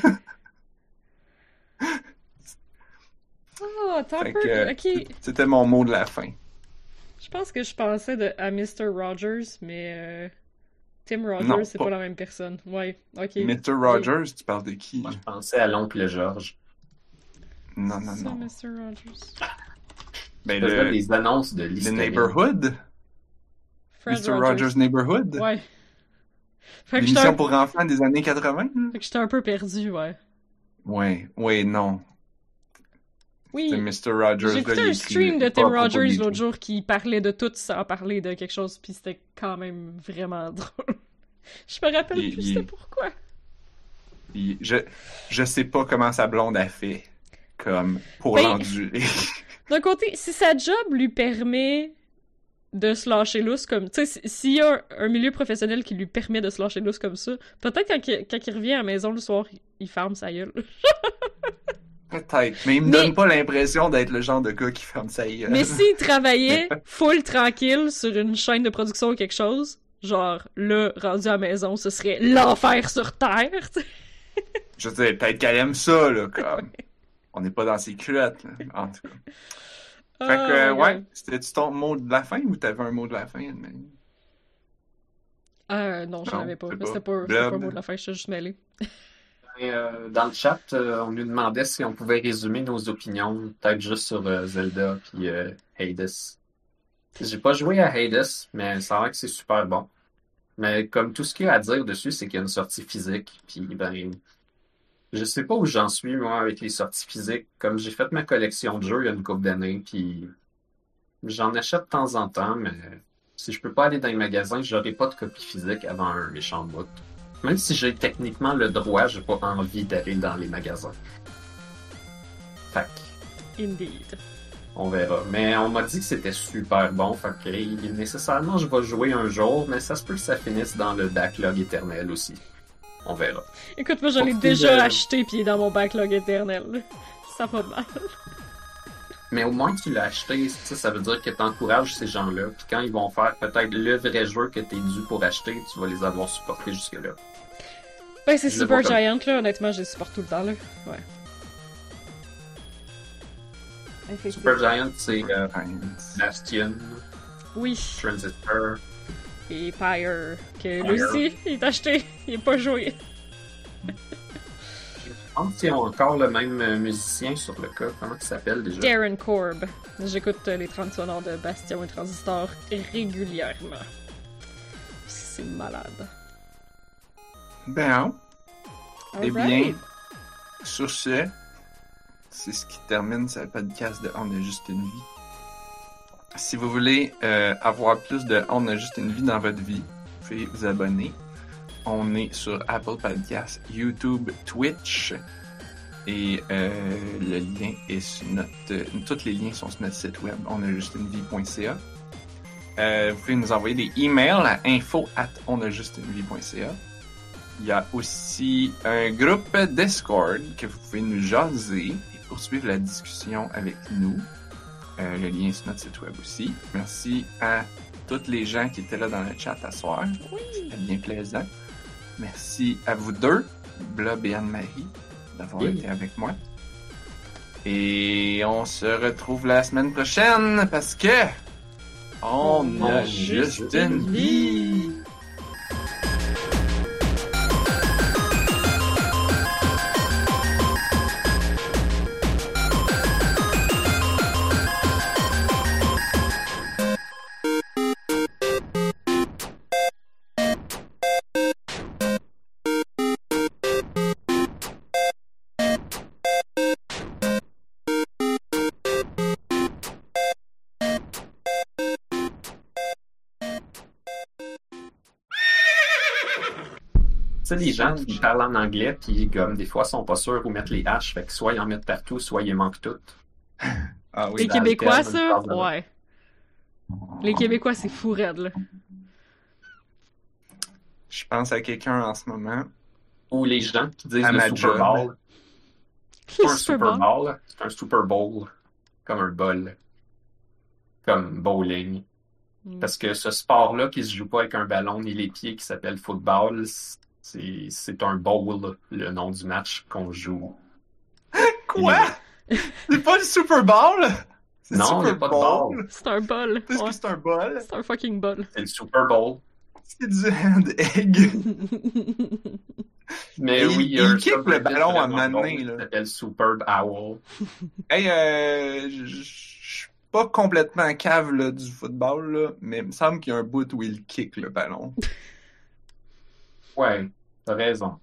Oh, attends un peu. que, Ok. C'était mon mot de la fin. Je pense que je pensais de, à Mr. Rogers, mais euh, Tim Rogers, c'est pas- pas la même personne. Ouais, ok. Mr. Rogers, tu parles de qui? Moi, je pensais à l'oncle Georges. Non, non, non. Mr. Rogers. Ben, le, des annonces de le l'histoire. Neighborhood? Fred Mr. Rogers Neighborhood? Ouais. Fait que un... pour enfants des années 80? là? fait que j'étais un peu perdu, ouais. Ouais, ouais, non. Oui. Mr. Rogers. J'ai écouté un stream de Tim Rogers l'autre jour qui parlait de tout sans parler de quelque chose, puis c'était quand même vraiment [laughs] drôle. Je me rappelle Il- plus il- c'était pourquoi. Il- Je, je sais pas comment sa blonde a fait, comme, pour Ben- l'endurer. [laughs] D'un côté, si sa job lui permet de se lâcher lousse comme... Tu sais, si- s'il y a un, un milieu professionnel qui lui permet de se lâcher lousse comme ça, peut-être quand, il- quand il revient à la maison le soir, il, il ferme sa gueule. [laughs] Peut-être, mais il me Mais- donne pas l'impression d'être le genre de gars qui ferme sa gueule. Mais s'il travaillait [laughs] full tranquille sur une chaîne de production ou quelque chose, genre, là, rendu à la maison, ce serait l'enfer sur Terre, sais. Je veux dire, peut-être qu'elle aime ça, là, comme. [laughs] On n'est pas dans ses culottes, là, en tout cas. Fait que, euh, ouais, c'était-tu ton mot de la fin ou t'avais un mot de la fin, Anne-Marie? Euh, non, je Non, savais pas. C'était pas. un mot de la fin, je suis juste mêlé. Et, euh, dans le chat, euh, on nous demandait si on pouvait résumer nos opinions, peut-être juste sur euh, Zelda puis euh, Hades. J'ai pas joué à Hades, mais ça a l'air que c'est super bon. Mais comme tout ce qu'il y a à dire dessus, c'est qu'il y a une sortie physique, puis ben, je sais pas où j'en suis moi avec les sorties physiques. Comme j'ai fait ma collection de jeux il y a une couple d'années, puis j'en achète de temps en temps, mais si je peux pas aller dans les magasins, j'aurai pas de copie physique avant un méchant bout. Même si j'ai techniquement le droit, j'ai pas envie d'aller dans les magasins. Que, Indeed. on verra. Mais on m'a dit que c'était super bon, fait que nécessairement je vais jouer un jour, mais ça se peut que ça finisse dans le backlog éternel aussi. On verra. Écoute, moi, je l'ai Pour déjà acheté, puis il est dans mon backlog éternel. [laughs] Ça va mal. Mais au moins que tu l'as acheté, ça, ça veut dire que tu encourages ces gens-là. Puis quand ils vont faire peut-être le vrai jeu que tu es dû pour acheter, tu vas les avoir supportés jusque-là. Ben, c'est Super comme- Giant, là. Honnêtement, je les supporte tout le temps, là. Ouais. Super Giant, c'est euh. Bastion, Oui. Transistor. Et Pyre, que Pyre. lui aussi, il est acheté. Il est pas joué. Je pense qu'ils ont encore le même euh, musicien sur le cas. Comment il s'appelle déjà? Darren Korb. J'écoute euh, les 30 sonores de Bastion et Transistor régulièrement. C'est malade. Ben, Eh Alright. bien, sur ce, c'est ce qui termine ce podcast de On a juste une vie. Si vous voulez euh, avoir plus de On a juste une vie dans votre vie, vous pouvez vous abonner. On est sur Apple Podcasts, YouTube, Twitch. Et euh, le lien est sur notre. euh, tous les liens sont sur notre site web, onajustunevie.ca. Euh, vous pouvez nous envoyer des emails à info at. Il y a aussi un groupe Discord que vous pouvez nous jaser et poursuivre la discussion avec nous. Euh, le lien sur notre site web aussi. Merci à tous les gens qui étaient là dans le chat à soir. C'était bien plaisant. Merci à vous deux, Blob et Anne-Marie, d'avoir Oui. été avec moi. Et on se retrouve la semaine prochaine parce que on, On a juste une vie. Les gens qui parlent en anglais, puis comme des fois, sont pas sûrs où mettre les haches, fait que soit ils en mettent partout, soit ils manquent toutes. [laughs] Ah Les oui. ça? Québécois, ça, ouais. Les Québécois, c'est fou raide, là. Je pense à quelqu'un en ce moment. Ou les gens qui disent À le Super job. Bowl. [laughs] C'est Les un Super Super Bowl. Bowl, c'est un Super Bowl. Comme un bol. Comme bowling. Mm. Parce que ce sport-là qui se joue pas avec un ballon ni les pieds qui s'appelle football, c'est un bowl, le nom du match qu'on joue. [laughs] Quoi? [laughs] C'est pas le Super Bowl? Non, Super a pas de Bowl? ball. C'est un bol. Ouais. c'est un bol? C'est un fucking bol. C'est le Super Bowl. C'est du hand egg. [laughs] Mais Et oui, il- il y a un il kick le ballon à qui là. s'appelle Superb Owl. Hey, euh, je suis pas complètement cave là, du football, là, mais il me semble qu'il y a un bout où il kick le ballon. Ouais, t'as raison.